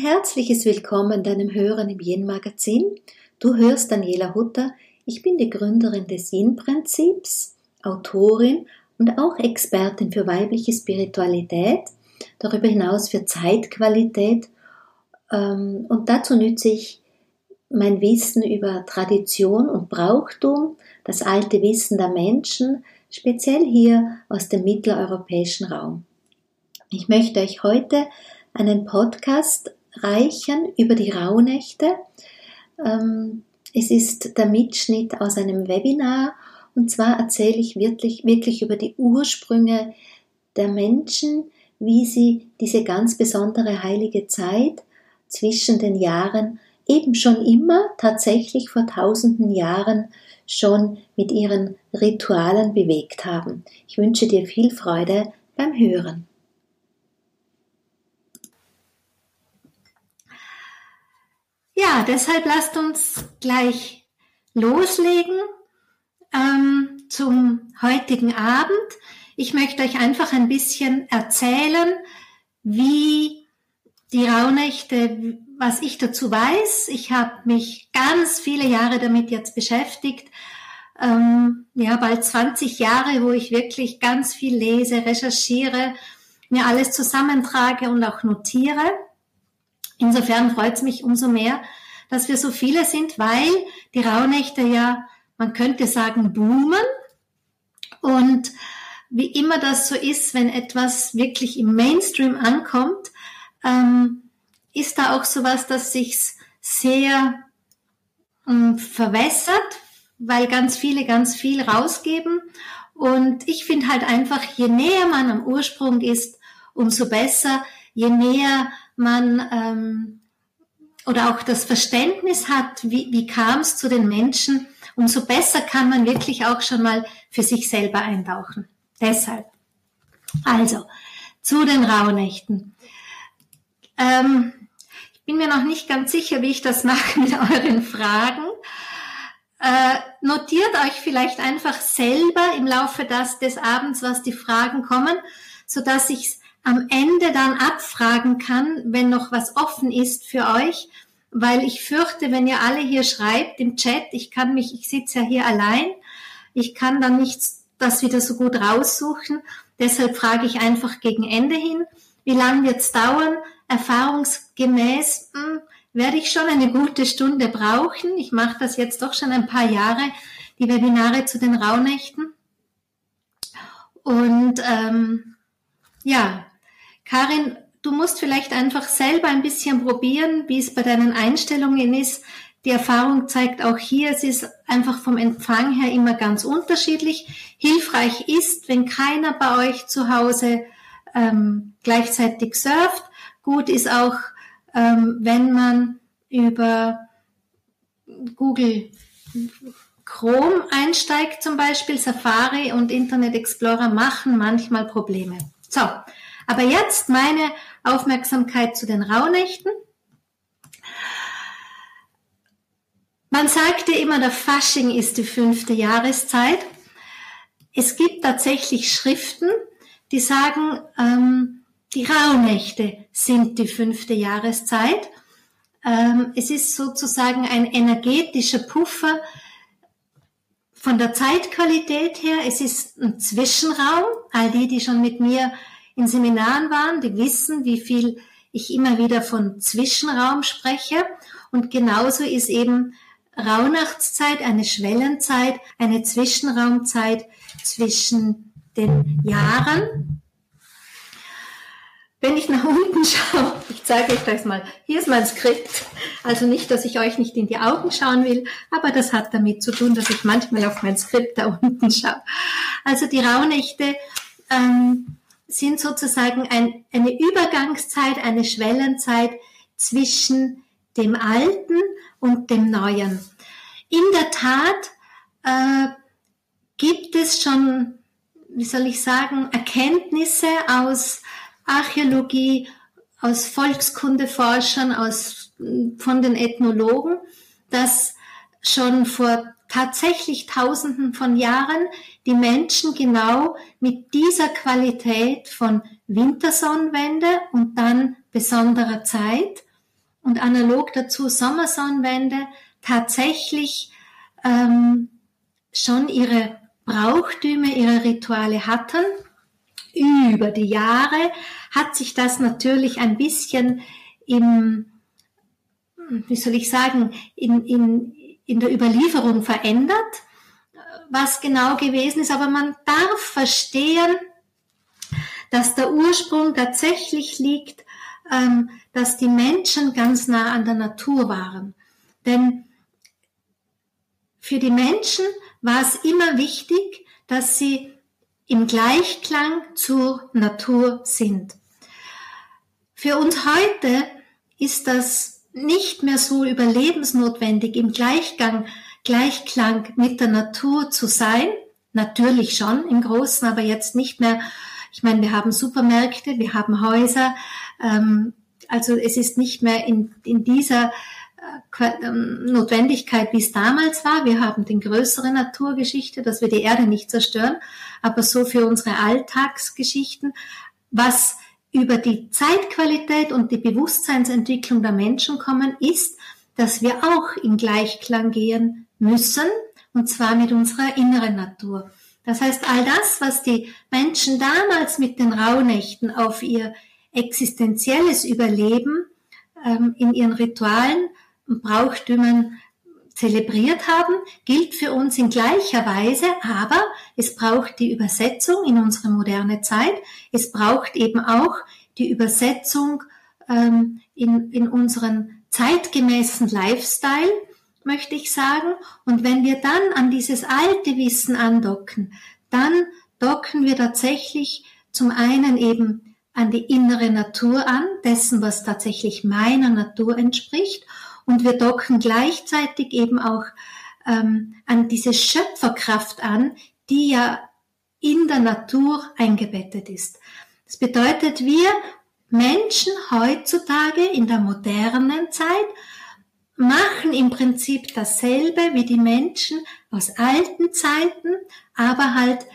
herzliches Willkommen deinem Hören im Yin-Magazin. Du hörst Daniela Hutter. Ich bin die Gründerin des Yin-Prinzips, Autorin und auch Expertin für weibliche Spiritualität, darüber hinaus für Zeitqualität. Ähm, und dazu nütze ich mein Wissen über Tradition und Brauchtum, das alte Wissen der Menschen, speziell hier aus dem mitteleuropäischen Raum. Ich möchte euch heute einen Podcast reichen über die Rauhnächte. Ähm, es ist der Mitschnitt aus einem Webinar und zwar erzähle ich wirklich, wirklich über die Ursprünge der Menschen, wie sie diese ganz besondere heilige Zeit zwischen den Jahren eben schon immer tatsächlich vor tausenden Jahren schon mit ihren Ritualen bewegt haben. Ich wünsche dir viel Freude beim Hören. Ja, deshalb lasst uns gleich loslegen ähm, zum heutigen Abend. Ich möchte euch einfach ein bisschen erzählen, wie die Rauhnächte, was ich dazu weiß. Ich habe mich ganz viele Jahre damit jetzt beschäftigt. Ähm, ja, bald 20 Jahre, wo ich wirklich ganz viel lese, recherchiere, mir alles zusammentrage und auch notiere. Insofern freut es mich umso mehr, dass wir so viele sind, weil die Rauhnächte ja, man könnte sagen, boomen. Und wie immer das so ist, wenn etwas wirklich im Mainstream ankommt, ähm, ist da auch sowas, dass sich sehr ähm, verwässert, weil ganz viele ganz viel rausgeben. Und ich finde halt einfach, je näher man am Ursprung ist, umso besser, je näher man ähm, oder auch das Verständnis hat, wie, wie kam es zu den Menschen, umso besser kann man wirklich auch schon mal für sich selber eintauchen. Deshalb. Also, zu den Rauhnächten. Ähm, ich bin mir noch nicht ganz sicher, wie ich das mache mit euren Fragen. Äh, notiert euch vielleicht einfach selber im Laufe des, des Abends, was die Fragen kommen, so dass ich am Ende dann abfragen kann, wenn noch was offen ist für euch, weil ich fürchte, wenn ihr alle hier schreibt im Chat, ich kann mich, ich sitze ja hier allein, ich kann dann nicht das wieder so gut raussuchen. Deshalb frage ich einfach gegen Ende hin, wie lange wird es dauern? Erfahrungsgemäß hm, werde ich schon eine gute Stunde brauchen. Ich mache das jetzt doch schon ein paar Jahre, die Webinare zu den Rauhnächten. Und ähm, ja, Karin, du musst vielleicht einfach selber ein bisschen probieren, wie es bei deinen Einstellungen ist. Die Erfahrung zeigt auch hier, es ist einfach vom Empfang her immer ganz unterschiedlich. Hilfreich ist, wenn keiner bei euch zu Hause ähm, gleichzeitig surft. Gut ist auch, ähm, wenn man über Google Chrome einsteigt zum Beispiel, Safari und Internet Explorer machen manchmal Probleme. So, aber jetzt meine Aufmerksamkeit zu den Rauhnächten. Man sagte immer, der Fasching ist die fünfte Jahreszeit. Es gibt tatsächlich Schriften, die sagen, ähm, die Rauhnächte sind die fünfte Jahreszeit. Ähm, es ist sozusagen ein energetischer Puffer von der Zeitqualität her. Es ist ein Zwischenraum. All die, die schon mit mir in Seminaren waren, die wissen, wie viel ich immer wieder von Zwischenraum spreche. Und genauso ist eben Rauhnachtszeit eine Schwellenzeit, eine Zwischenraumzeit zwischen den Jahren. Wenn ich nach unten schaue, ich zeige euch das mal, hier ist mein Skript. Also nicht, dass ich euch nicht in die Augen schauen will, aber das hat damit zu tun, dass ich manchmal auf mein Skript da unten schaue. Also die Rauhnächte ähm, sind sozusagen ein, eine Übergangszeit, eine Schwellenzeit zwischen dem Alten und dem Neuen. In der Tat äh, gibt es schon, wie soll ich sagen, Erkenntnisse aus Archäologie, aus Volkskundeforschern, aus, von den Ethnologen, dass schon vor tatsächlich Tausenden von Jahren die Menschen genau mit dieser Qualität von Wintersonnenwende und dann besonderer Zeit und analog dazu Sommersonnenwende tatsächlich ähm, schon ihre Brauchtümer, ihre Rituale hatten. Über die Jahre hat sich das natürlich ein bisschen im, wie soll ich sagen, in, in, in der Überlieferung verändert, was genau gewesen ist. Aber man darf verstehen, dass der Ursprung tatsächlich liegt, ähm, dass die Menschen ganz nah an der Natur waren. Denn für die Menschen war es immer wichtig, dass sie im Gleichklang zur Natur sind. Für uns heute ist das nicht mehr so überlebensnotwendig, im Gleichgang, Gleichklang mit der Natur zu sein. Natürlich schon im Großen, aber jetzt nicht mehr. Ich meine, wir haben Supermärkte, wir haben Häuser. Ähm, also es ist nicht mehr in, in dieser ähm, Notwendigkeit, wie es damals war. Wir haben den größere Naturgeschichte, dass wir die Erde nicht zerstören, aber so für unsere Alltagsgeschichten, was über die Zeitqualität und die Bewusstseinsentwicklung der Menschen kommen, ist, dass wir auch in Gleichklang gehen müssen, und zwar mit unserer inneren Natur. Das heißt, all das, was die Menschen damals mit den Rauhnächten auf ihr existenzielles Überleben ähm, in ihren Ritualen und Brauchtümern zelebriert haben, gilt für uns in gleicher Weise, aber es braucht die Übersetzung in unsere moderne Zeit. Es braucht eben auch die Übersetzung ähm, in, in unseren zeitgemäßen Lifestyle, möchte ich sagen. Und wenn wir dann an dieses alte Wissen andocken, dann docken wir tatsächlich zum einen eben an die innere Natur an, dessen, was tatsächlich meiner Natur entspricht und wir docken gleichzeitig eben auch ähm, an diese Schöpferkraft an, die ja in der Natur eingebettet ist. Das bedeutet, wir Menschen heutzutage in der modernen Zeit machen im Prinzip dasselbe wie die Menschen aus alten Zeiten, aber halt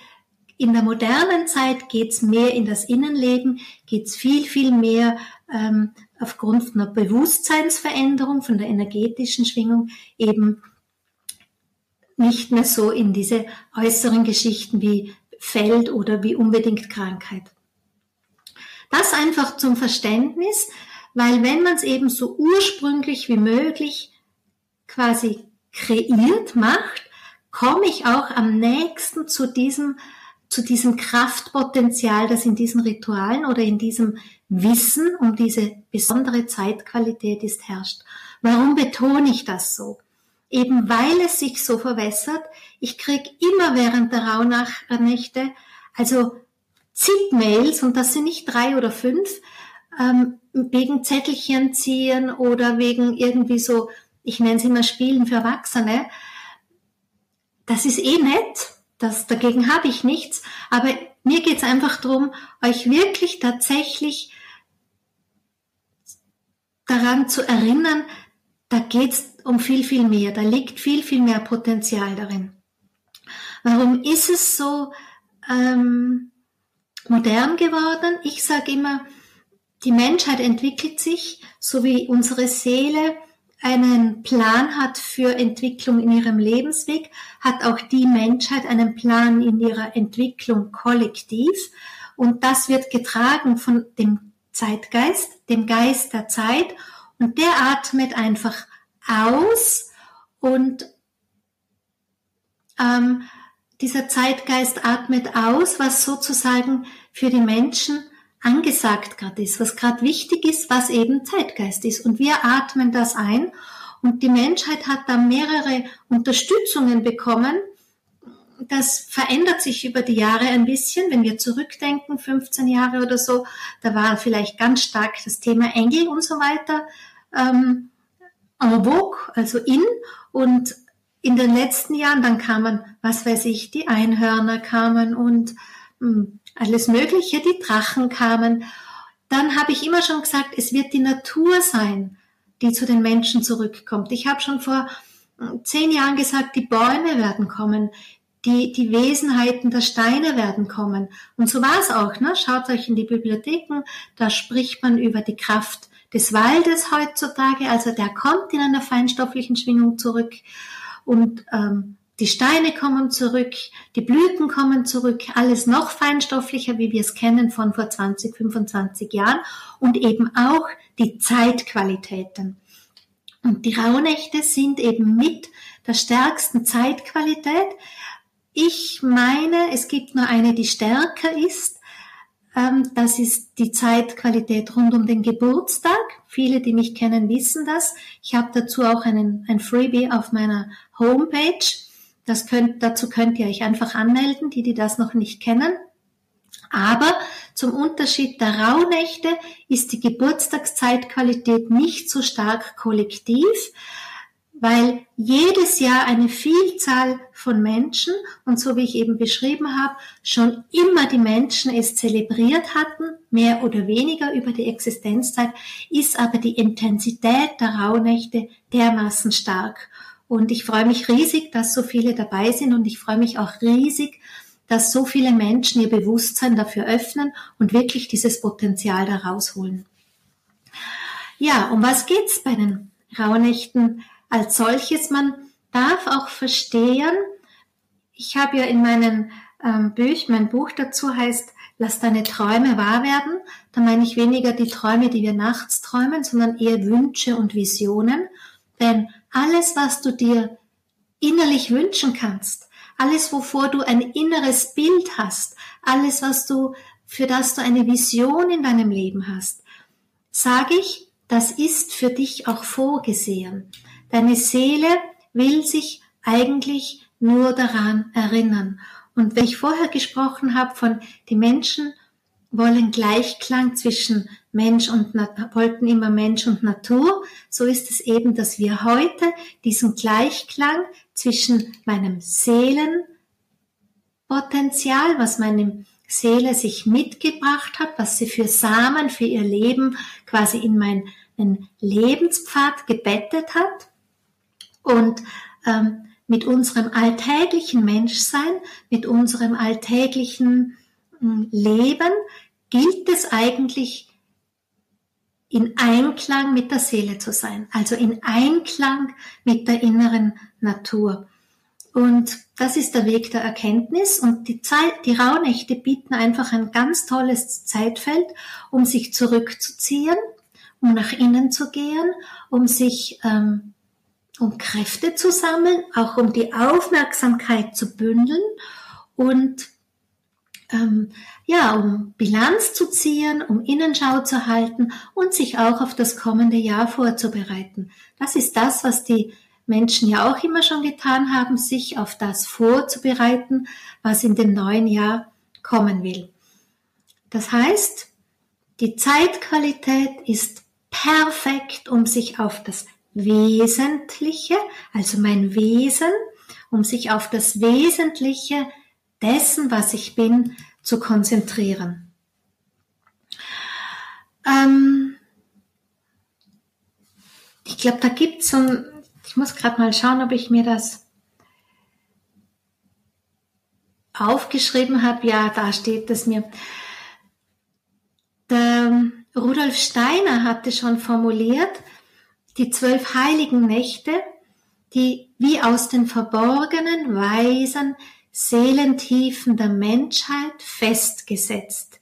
in der modernen Zeit geht's mehr in das Innenleben, geht's viel, viel mehr ähm, aufgrund einer Bewusstseinsveränderung von der energetischen Schwingung eben nicht mehr so in diese äußeren Geschichten wie Feld oder wie unbedingt Krankheit. Das einfach zum Verständnis, weil wenn man es eben so ursprünglich wie möglich quasi kreiert macht, komme ich auch am nächsten zu diesem zu diesem Kraftpotenzial, das in diesen Ritualen oder in diesem Wissen um diese besondere Zeitqualität ist herrscht. Warum betone ich das so? Eben weil es sich so verwässert. Ich krieg immer während der Rauhnächte, also zig Mails, und das sind nicht drei oder fünf, ähm, wegen Zettelchen ziehen oder wegen irgendwie so, ich nenne es immer Spielen für Erwachsene. Das ist eh nett, das, dagegen habe ich nichts, aber mir geht es einfach darum, euch wirklich tatsächlich daran zu erinnern, da geht es um viel, viel mehr, da liegt viel, viel mehr Potenzial darin. Warum ist es so ähm, modern geworden? Ich sage immer, die Menschheit entwickelt sich, so wie unsere Seele einen Plan hat für Entwicklung in ihrem Lebensweg, hat auch die Menschheit einen Plan in ihrer Entwicklung kollektiv. Und das wird getragen von dem Zeitgeist, dem Geist der Zeit. Und der atmet einfach aus und ähm, dieser Zeitgeist atmet aus, was sozusagen für die Menschen angesagt gerade ist, was gerade wichtig ist, was eben Zeitgeist ist. Und wir atmen das ein und die Menschheit hat da mehrere Unterstützungen bekommen. Das verändert sich über die Jahre ein bisschen. Wenn wir zurückdenken, 15 Jahre oder so, da war vielleicht ganz stark das Thema Engel und so weiter ähm, en vogue, also in. Und in den letzten Jahren, dann kamen, was weiß ich, die Einhörner kamen und mh, hm, alles Mögliche, die Drachen kamen. Dann habe ich immer schon gesagt, es wird die Natur sein, die zu den Menschen zurückkommt. Ich habe schon vor hm, zehn Jahren gesagt, die Bäume werden kommen, die, die Wesenheiten der Steine werden kommen. Und so war es auch. Ne? Schaut euch in die Bibliotheken, da spricht man über die Kraft des Waldes heutzutage. Also der kommt in einer feinstofflichen Schwingung zurück und ähm, die Steine kommen zurück, die Blüten kommen zurück, alles noch feinstofflicher, wie wir es kennen von vor 20, 25 Jahren und eben auch die Zeitqualitäten. Und die Rauhnächte sind eben mit der stärksten Zeitqualität. Ich meine, es gibt nur eine, die stärker ist. Ähm, das ist die Zeitqualität rund um den Geburtstag. Viele, die mich kennen, wissen das. Ich habe dazu auch einen, ein Freebie auf meiner Homepage. Das könnt, dazu könnt ihr euch einfach anmelden, die, die das noch nicht kennen. Aber zum Unterschied der Rauhnächte ist die Geburtstagszeitqualität nicht so stark kollektiv, weil jedes Jahr eine Vielzahl von Menschen, und so wie ich eben beschrieben habe, schon immer die Menschen es zelebriert hatten, mehr oder weniger über die Existenzzeit, ist aber die Intensität der Rauhnächte dermaßen stark. Und ich freue mich riesig, dass so viele dabei sind und ich freue mich auch riesig, dass so viele Menschen ihr Bewusstsein dafür öffnen und wirklich dieses Potenzial da rausholen. Ja, um was geht's bei den Rauhnächten? als solches. Man darf auch verstehen, ich habe ja in meinen ähm, Büch, mein Buch dazu heißt, lass deine Träume wahr werden. Da meine ich weniger die Träume, die wir nachts träumen, sondern eher Wünsche und Visionen. Denn alles, was du dir innerlich wünschen kannst, alles, wovor du ein inneres Bild hast, alles, was du, für das du eine Vision in deinem Leben hast, sage ich, das ist für dich auch vorgesehen. Deine Seele will sich eigentlich nur daran erinnern. Und wenn ich vorher gesprochen habe von die Menschen wollen Gleichklang zwischen Mensch und wollten immer Mensch und Natur, so ist es eben, dass wir heute diesen Gleichklang zwischen meinem Seelenpotenzial, was meine Seele sich mitgebracht hat, was sie für Samen für ihr Leben quasi in meinen Lebenspfad gebettet hat, und ähm, mit unserem alltäglichen Menschsein, mit unserem alltäglichen äh, Leben gilt es eigentlich in Einklang mit der Seele zu sein, also in Einklang mit der inneren Natur. Und das ist der Weg der Erkenntnis und die Zeit, die Rauhnächte bieten einfach ein ganz tolles Zeitfeld, um sich zurückzuziehen, um nach innen zu gehen, um sich ähm, um Kräfte zu sammeln, auch um die Aufmerksamkeit zu bündeln und ähm, ja, um Bilanz zu ziehen, um Innenschau zu halten und sich auch auf das kommende Jahr vorzubereiten. Das ist das, was die Menschen ja auch immer schon getan haben, sich auf das vorzubereiten, was in dem neuen Jahr kommen will. Das heißt, die Zeitqualität ist perfekt, um sich auf das Wesentliche, also mein Wesen, um sich auf das Wesentliche dessen, was ich bin, zu konzentrieren. Ähm ich glaube, da gibt's so ein, ich muss gerade mal schauen, ob ich mir das aufgeschrieben habe. Ja, da steht es mir. Der Rudolf Steiner hatte schon formuliert, die zwölf heiligen Nächte, die wie aus den verborgenen, weisen Seelentiefen der Menschheit festgesetzt,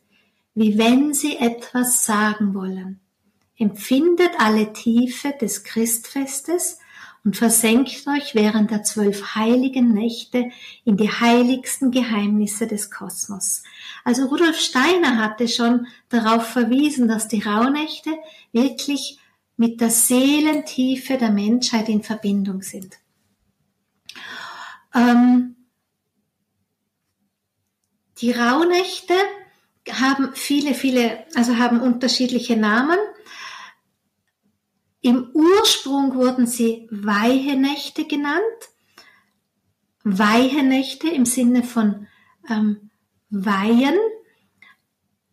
wie wenn sie etwas sagen wollen. Empfindet alle Tiefe des Christfestes und versenkt euch während der zwölf heiligen Nächte in die heiligsten Geheimnisse des Kosmos. Also Rudolf Steiner hatte schon darauf verwiesen, dass die Rauhnächte wirklich mit der Seelentiefe der Menschheit in Verbindung sind. Ähm, die Rauhnächte haben viele, viele, also haben unterschiedliche Namen. Im Ursprung wurden sie Weihenächte genannt. Weihenächte im Sinne von ähm, Weihen.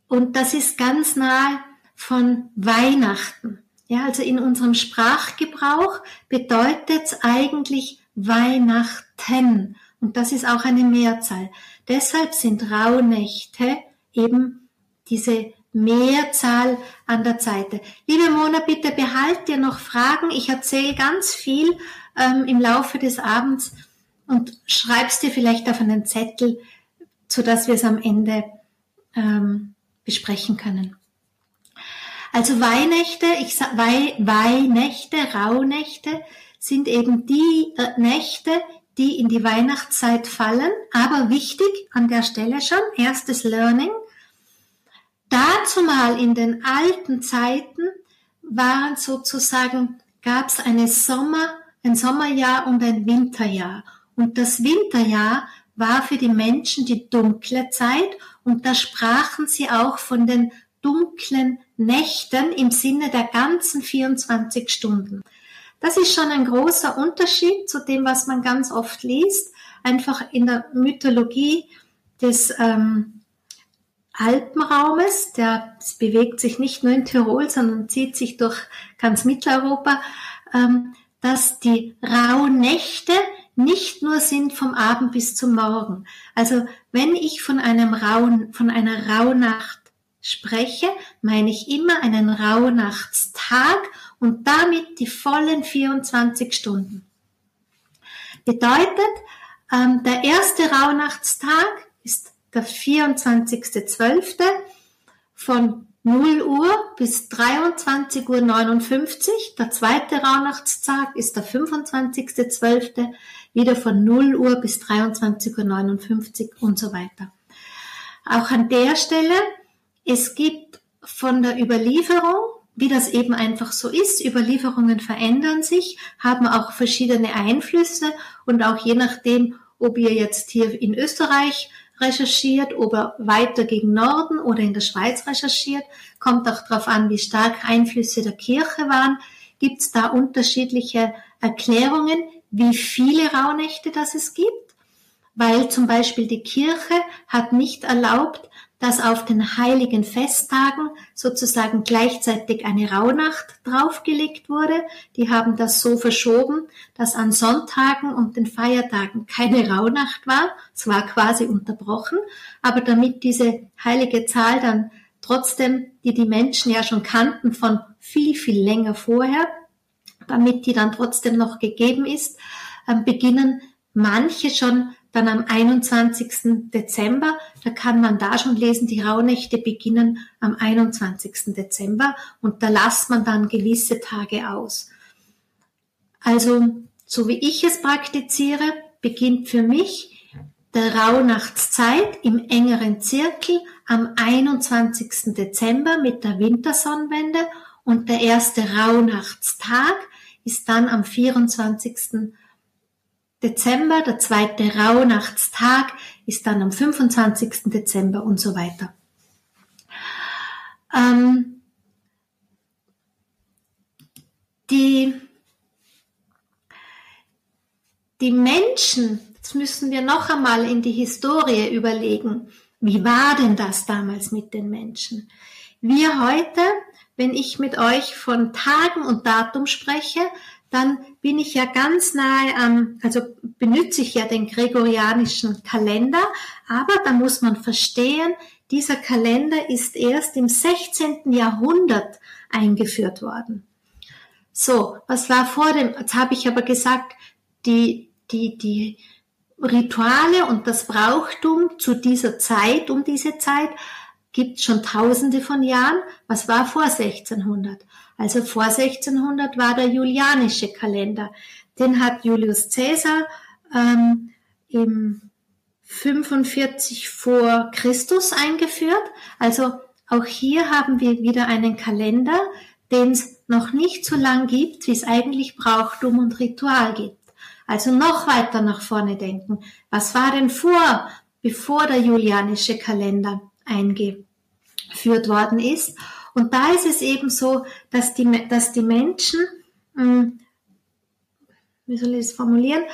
Und das ist ganz nahe von Weihnachten. Ja, also in unserem Sprachgebrauch bedeutet es eigentlich Weihnachten. Und das ist auch eine Mehrzahl. Deshalb sind Rauhnächte eben diese Mehrzahl an der Seite. Liebe Mona, bitte behalt dir noch Fragen. Ich erzähle ganz viel ähm, im Laufe des Abends und schreibst dir vielleicht auf einen Zettel, so dass wir es am Ende ähm, besprechen können. Also Weihnächte, ich sag Wei Weihnächte, Rauhnächte sind eben die äh, Nächte, die in die Weihnachtszeit fallen. Aber wichtig an der Stelle schon, erstes Learning. Dazu mal in den alten Zeiten waren sozusagen, gab es eine Sommer, ein Sommerjahr und ein Winterjahr. Und das Winterjahr war für die Menschen die dunkle Zeit und da sprachen sie auch von den dunklen Nächten im Sinne der ganzen 24 Stunden. Das ist schon ein großer Unterschied zu dem, was man ganz oft liest. Einfach in der Mythologie des ähm, Alpenraumes, der bewegt sich nicht nur in Tirol, sondern zieht sich durch ganz Mitteleuropa, ähm, dass die Rauhnächte nicht nur sind vom Abend bis zum Morgen. Also wenn ich von einem rauen, von einer Rauhnacht spreche, meine ich immer einen Rauhnachtstag und damit die vollen 24 Stunden. Bedeutet, ähm, der erste Rauhnachtstag ist der 24.12. von 0 Uhr bis 23.59 Uhr. Der zweite Rauhnachtstag ist der 25.12. wieder von 0 Uhr bis 23.59 Uhr und so weiter. Auch an der Stelle, es gibt von der Überlieferung wie das eben einfach so ist. Überlieferungen verändern sich, haben auch verschiedene Einflüsse und auch je nachdem, ob ihr jetzt hier in Österreich recherchiert, ob er weiter gegen Norden oder in der Schweiz recherchiert, kommt auch darauf an, wie stark Einflüsse der Kirche waren. Gibt es da unterschiedliche Erklärungen, wie viele Rauhnächte das es gibt? Weil zum Beispiel die Kirche hat nicht erlaubt, dass auf den heiligen Festtagen sozusagen gleichzeitig eine Rauhnacht draufgelegt wurde. Die haben das so verschoben, dass an Sonntagen und den Feiertagen keine Rauhnacht war. Es war quasi unterbrochen. Aber damit diese heilige Zahl dann trotzdem, die die Menschen ja schon kannten von viel, viel länger vorher, damit die dann trotzdem noch gegeben ist, ähm, beginnen manche schon dann am 21. Dezember, da kann man da schon lesen, die Rauhnächte beginnen am 21. Dezember und da lasst man dann gewisse Tage aus. Also, so wie ich es praktiziere, beginnt für mich der Rauhnachtszeit im engeren Zirkel am 21. Dezember mit der Wintersonnenwende und der erste Rauhnachtstag ist dann am 24. Dezember, der zweite Rauhnachtstag ist dann am 25. Dezember und so weiter. Ähm, die, die Menschen, jetzt müssen wir noch einmal in die Historie überlegen, wie war denn das damals mit den Menschen? Wir heute, wenn ich mit euch von Tagen und Datum spreche, dann bin ich ja ganz nahe am, also benütze ich ja den gregorianischen Kalender, aber da muss man verstehen, dieser Kalender ist erst im 16. Jahrhundert eingeführt worden. So, was war vor dem, jetzt habe ich aber gesagt, die, die, die Rituale und das Brauchtum zu dieser Zeit, um diese Zeit, gibt schon tausende von Jahren. Was war vor 1600? Also vor 1600 war der julianische Kalender. Den hat Julius Caesar ähm, im 45 vor Christus eingeführt. Also auch hier haben wir wieder einen Kalender, den es noch nicht so lang gibt, wie es eigentlich Brauchtum und Ritual gibt. Also noch weiter nach vorne denken. Was war denn vor, bevor der julianische Kalender eingeführt worden ist? Und da ist es eben so, dass die, dass die Menschen, hm, wie soll ich es formulieren,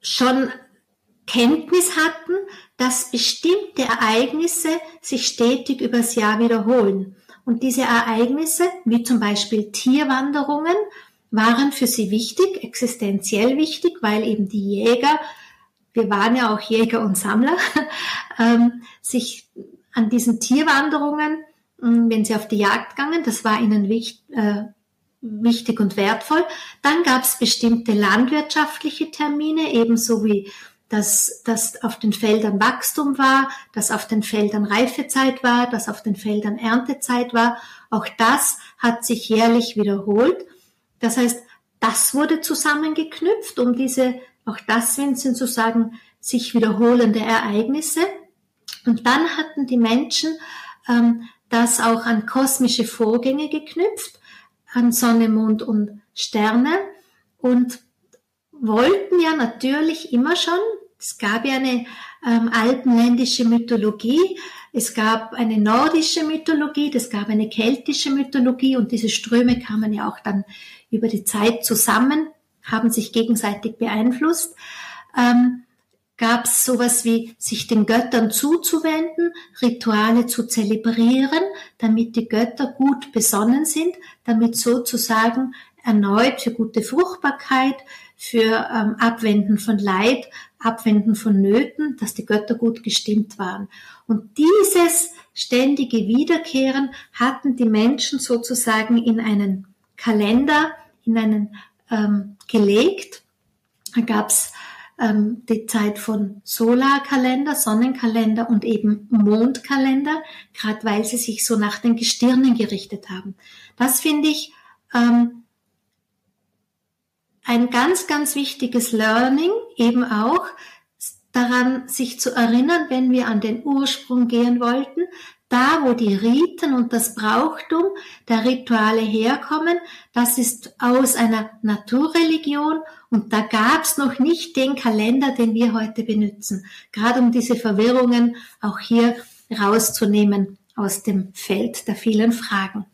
schon Kenntnis hatten, dass bestimmte Ereignisse sich stetig übers Jahr wiederholen. Und diese Ereignisse, wie zum Beispiel Tierwanderungen, waren für sie wichtig, existenziell wichtig, weil eben die Jäger, wir waren ja auch Jäger und Sammler, ähm, sich an diesen Tierwanderungen, wenn sie auf die Jagd gingen, das war ihnen wichtig, äh, wichtig und wertvoll. Dann gab es bestimmte landwirtschaftliche Termine, ebenso wie dass, dass auf den Feldern Wachstum war, dass auf den Feldern Reifezeit war, dass auf den Feldern Erntezeit war. Auch das hat sich jährlich wiederholt. Das heißt, das wurde zusammengeknüpft, um diese, auch das sind sozusagen sich wiederholende Ereignisse. Und dann hatten die Menschen ähm, das auch an kosmische Vorgänge geknüpft, an Sonne, Mond und Sterne und wollten ja natürlich immer schon, es gab ja eine ähm, alpenländische Mythologie, es gab eine nordische Mythologie, es gab eine keltische Mythologie und diese Ströme kamen ja auch dann über die Zeit zusammen, haben sich gegenseitig beeinflusst. Ähm, gab es sowas wie sich den Göttern zuzuwenden, Rituale zu zelebrieren, damit die Götter gut besonnen sind, damit sozusagen erneut für gute Fruchtbarkeit, für ähm, Abwenden von Leid, Abwenden von Nöten, dass die Götter gut gestimmt waren. Und dieses ständige Wiederkehren hatten die Menschen sozusagen in einen Kalender, in einen ähm, gelegt. Da gab's ähm, die Zeit von Solarkalender, Sonnenkalender und eben Mondkalender, gerade weil sie sich so nach den Gestirnen gerichtet haben. Das finde ich ähm, ein ganz, ganz wichtiges Learning, eben auch daran sich zu erinnern, wenn wir an den Ursprung gehen wollten, da wo die Riten und das Brauchtum der Rituale herkommen, das ist aus einer Naturreligion und da gab's noch nicht den Kalender, den wir heute benutzen, gerade um diese Verwirrungen auch hier rauszunehmen aus dem Feld der vielen Fragen.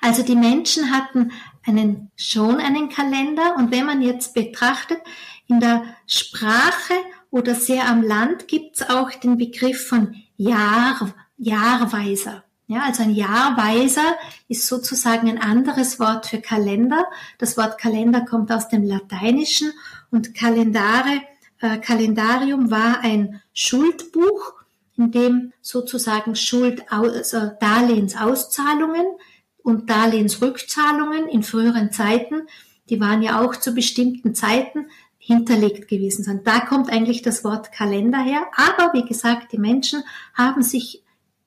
Also die Menschen hatten einen, schon einen Kalender und wenn man jetzt betrachtet, in der Sprache oder sehr am Land gibt's auch den Begriff von Jahr, Jahrweiser. Ja, also ein Jahrweiser ist sozusagen ein anderes Wort für Kalender. Das Wort Kalender kommt aus dem Lateinischen und Kalendare, äh, Kalendarium war ein Schuldbuch, in dem sozusagen Schuld, also Darlehensauszahlungen und Darlehensrückzahlungen in früheren Zeiten, die waren ja auch zu bestimmten Zeiten hinterlegt gewesen sind. Da kommt eigentlich das Wort Kalender her. Aber wie gesagt, die Menschen haben sich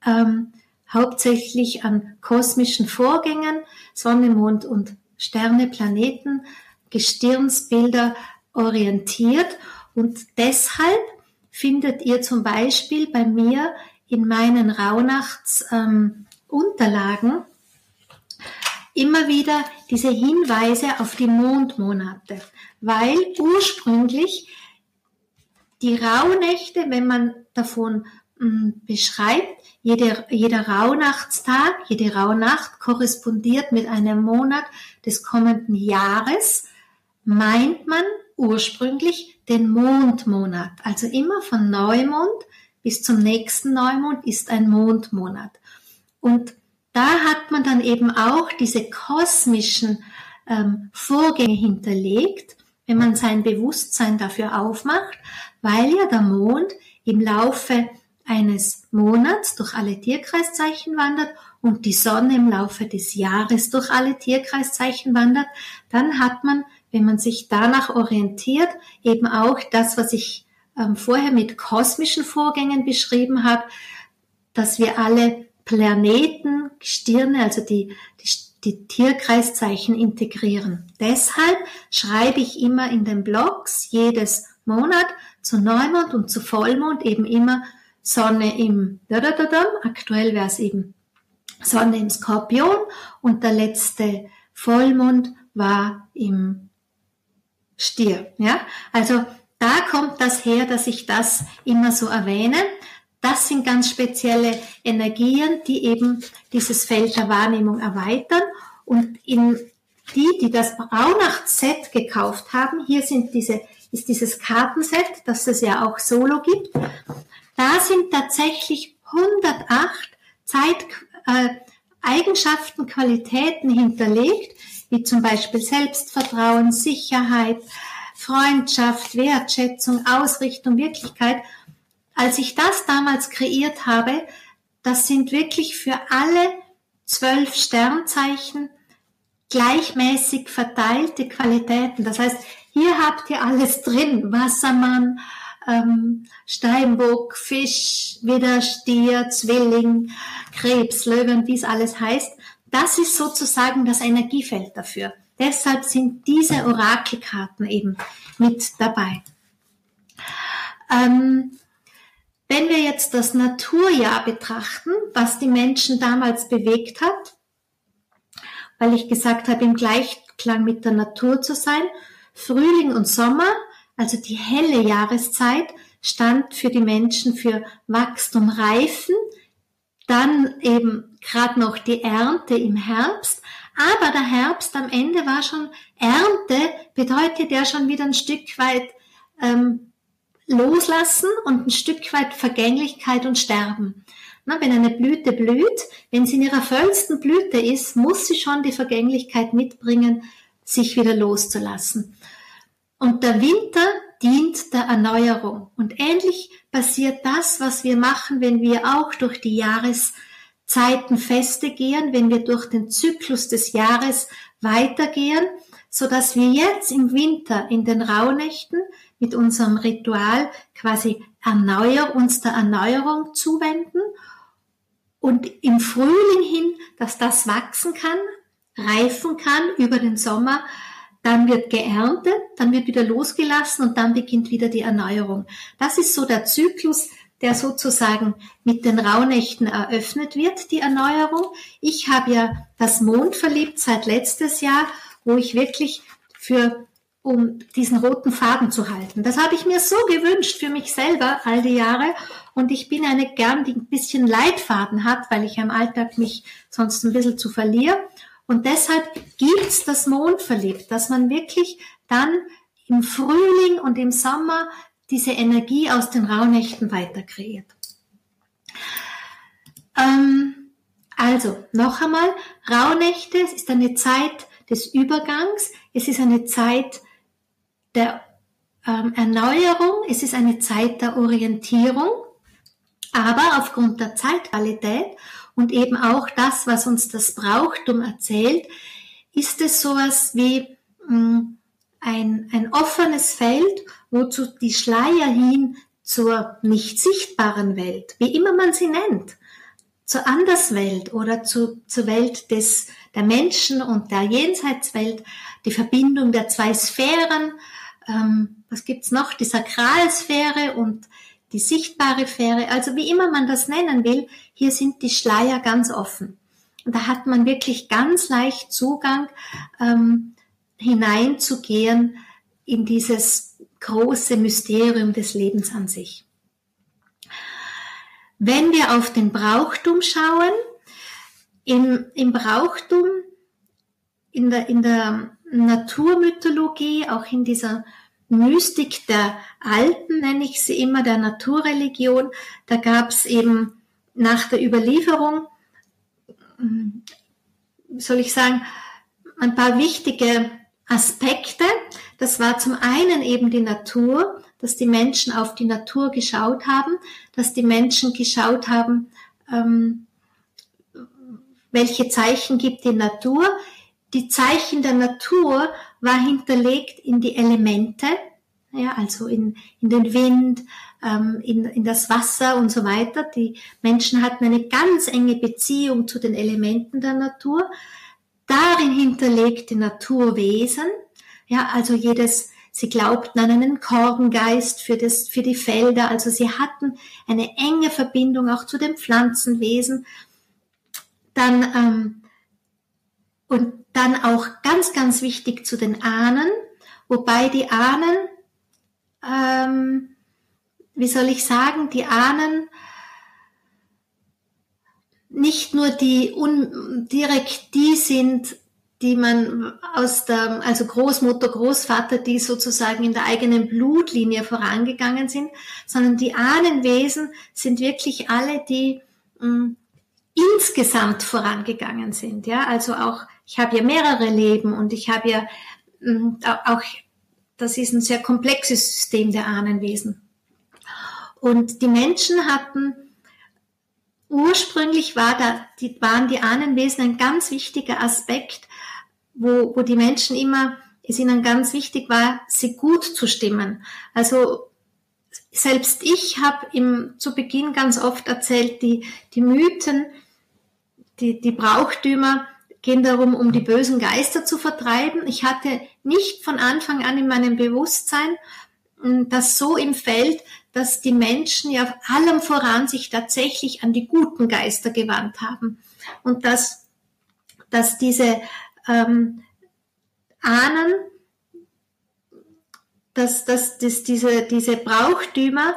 ähm, hauptsächlich an kosmischen Vorgängen, Sonne, Mond und Sterne, Planeten, Gestirnsbilder orientiert. Und deshalb findet ihr zum Beispiel bei mir in meinen Rauhnachtsunterlagen ähm, immer wieder diese Hinweise auf die Mondmonate, weil ursprünglich die Rauhnächte, wenn man davon mh, hm, beschreibt, jeder, jeder Rauhnachtstag, jede Rauhnacht korrespondiert mit einem Monat des kommenden Jahres, meint man ursprünglich den Mondmonat. Also immer von Neumond bis zum nächsten Neumond ist ein Mondmonat. Und da hat man dann eben auch diese kosmischen ähm, Vorgänge hinterlegt, wenn man sein Bewusstsein dafür aufmacht, weil ja der Mond im Laufe eines Monats durch alle Tierkreiszeichen wandert und die Sonne im Laufe des Jahres durch alle Tierkreiszeichen wandert, dann hat man, wenn man sich danach orientiert, eben auch das, was ich ähm, vorher mit kosmischen Vorgängen beschrieben habe, dass wir alle Planeten, Stirne, also die, die, die Tierkreiszeichen integrieren. Deshalb schreibe ich immer in den Blogs jedes Monat zu Neumond und zu Vollmond eben immer Sonne im Dadadadam. Aktuell wäre es eben Sonne im Skorpion und der letzte Vollmond war im Stier. Ja, also da kommt das her, dass ich das immer so erwähne. Das sind ganz spezielle Energien, die eben dieses Feld der Wahrnehmung erweitern. Und in die, die das Rauhnacht-Set gekauft haben, hier sind diese, ist dieses Kartenset, das es ja auch solo gibt. Da sind tatsächlich 108 Zeit, äh, Eigenschaften, Qualitäten hinterlegt, wie zum Beispiel Selbstvertrauen, Sicherheit, Freundschaft, Wertschätzung, Ausrichtung, Wirklichkeit als ich das damals kreiert habe, das sind wirklich für alle zwölf Sternzeichen gleichmäßig verteilte Qualitäten. Das heißt, hier habt ihr alles drin. Wassermann, ähm, Steinbock, Fisch, Widderstier, Zwilling, Krebs, Löwen, wie es alles heißt. Das ist sozusagen das Energiefeld dafür. Deshalb sind diese Orakelkarten eben mit dabei. Ähm, wenn wir jetzt das Naturjahr betrachten, was die Menschen damals bewegt hat, weil ich gesagt habe, im Gleichklang mit der Natur zu sein, Frühling und Sommer, also die helle Jahreszeit, stand für die Menschen für Wachstum, Reifen, dann eben gerade noch die Ernte im Herbst, aber der Herbst am Ende war schon Ernte, bedeutet ja schon wieder ein Stück weit ähm, loslassen und ein Stück weit Vergänglichkeit und Sterben. Na, wenn eine Blüte blüht, wenn sie in ihrer vollsten Blüte ist, muss sie schon die Vergänglichkeit mitbringen, sich wieder loszulassen. Und der Winter dient der Erneuerung. Und ähnlich passiert das, was wir machen, wenn wir auch durch die Jahreszeitenfeste gehen, wenn wir durch den Zyklus des Jahres weitergehen, so dass wir jetzt im Winter in den Rauhnächten mit unserem Ritual quasi erneuer, uns der Erneuerung zuwenden und im Frühling hin, dass das wachsen kann, reifen kann über den Sommer, dann wird geerntet, dann wird wieder losgelassen und dann beginnt wieder die Erneuerung. Das ist so der Zyklus, der sozusagen mit den Rauhnächten eröffnet wird, die Erneuerung. Ich habe ja das Mond verliebt seit letztes Jahr, wo ich wirklich für um diesen roten Faden zu halten. Das habe ich mir so gewünscht für mich selber all die Jahre und ich bin eine gern, die ein bisschen Leitfaden hat, weil ich im Alltag mich sonst ein bisschen zu verliere. Und deshalb gibt's das Mondverliebt, dass man wirklich dann im Frühling und im Sommer diese Energie aus den Rauhnächten weiter kreiert. Ähm, also, noch einmal, Rauhnächte, es ist eine Zeit des Übergangs, es ist eine Zeit der ähm, Erneuerung, es ist eine Zeit der Orientierung, aber aufgrund der Zeitqualität und eben auch das, was uns das Brauchtum erzählt, ist es sowas wie mh, hm, ein, ein offenes Feld, wozu die Schleier hin zur nicht sichtbaren Welt, wie immer man sie nennt, zur Anderswelt oder zu, zur Welt des, der Menschen und der Jenseitswelt, die Verbindung der zwei Sphären, ähm, was gibt's noch, die Sakralsphäre und die sichtbare Sphäre, also wie immer man das nennen will, hier sind die Schleier ganz offen. Und da hat man wirklich ganz leicht Zugang ähm, hineinzugehen in dieses große Mysterium des Lebens an sich. Wenn wir auf den Brauchtum schauen, im, im Brauchtum, in der, in der Naturmythologie, auch in dieser Mystik der Alten, nenne ich sie immer, der Naturreligion, da gab es eben nach der Überlieferung, soll ich sagen, ein paar wichtige Aspekte. Das war zum einen eben die Natur, dass die Menschen auf die Natur geschaut haben, dass die Menschen geschaut haben, ähm, welche Zeichen gibt die Natur. Die Zeichen der Natur war hinterlegt in die Elemente, ja, also in, in den Wind, ähm, in, in das Wasser und so weiter. Die Menschen hatten eine ganz enge Beziehung zu den Elementen der Natur. Darin hinterlegt die Naturwesen, ja, also jedes, sie glaubten an einen Korngeist für das, für die Felder, also sie hatten eine enge Verbindung auch zu den Pflanzenwesen. Dann, ähm, und dann auch ganz, ganz wichtig zu den Ahnen, wobei die Ahnen, ähm, wie soll ich sagen, die Ahnen nicht nur die un, direkt die sind, die man aus der, also Großmutter, Großvater, die sozusagen in der eigenen Blutlinie vorangegangen sind, sondern die Ahnenwesen sind wirklich alle, die mh, mm, insgesamt vorangegangen sind. Ja, also auch ich habe ja mehrere Leben und ich habe ja mh, auch, das ist ein sehr komplexes System der Ahnenwesen. Und die Menschen hatten, ursprünglich war da, die, waren die Ahnenwesen ein ganz wichtiger Aspekt, wo, wo die Menschen immer, es ihnen ganz wichtig war, sie gut zu stimmen. Also selbst ich habe zu Beginn ganz oft erzählt, die, die Mythen, die, die Brauchtümer gehen darum, um die bösen Geister zu vertreiben. Ich hatte nicht von Anfang an in meinem Bewusstsein, hm, dass so im Feld, dass die Menschen ja allem voran sich tatsächlich an die guten Geister gewandt haben und dass, dass diese ähm, Ahnen, dass, dass, dass diese, diese Brauchtümer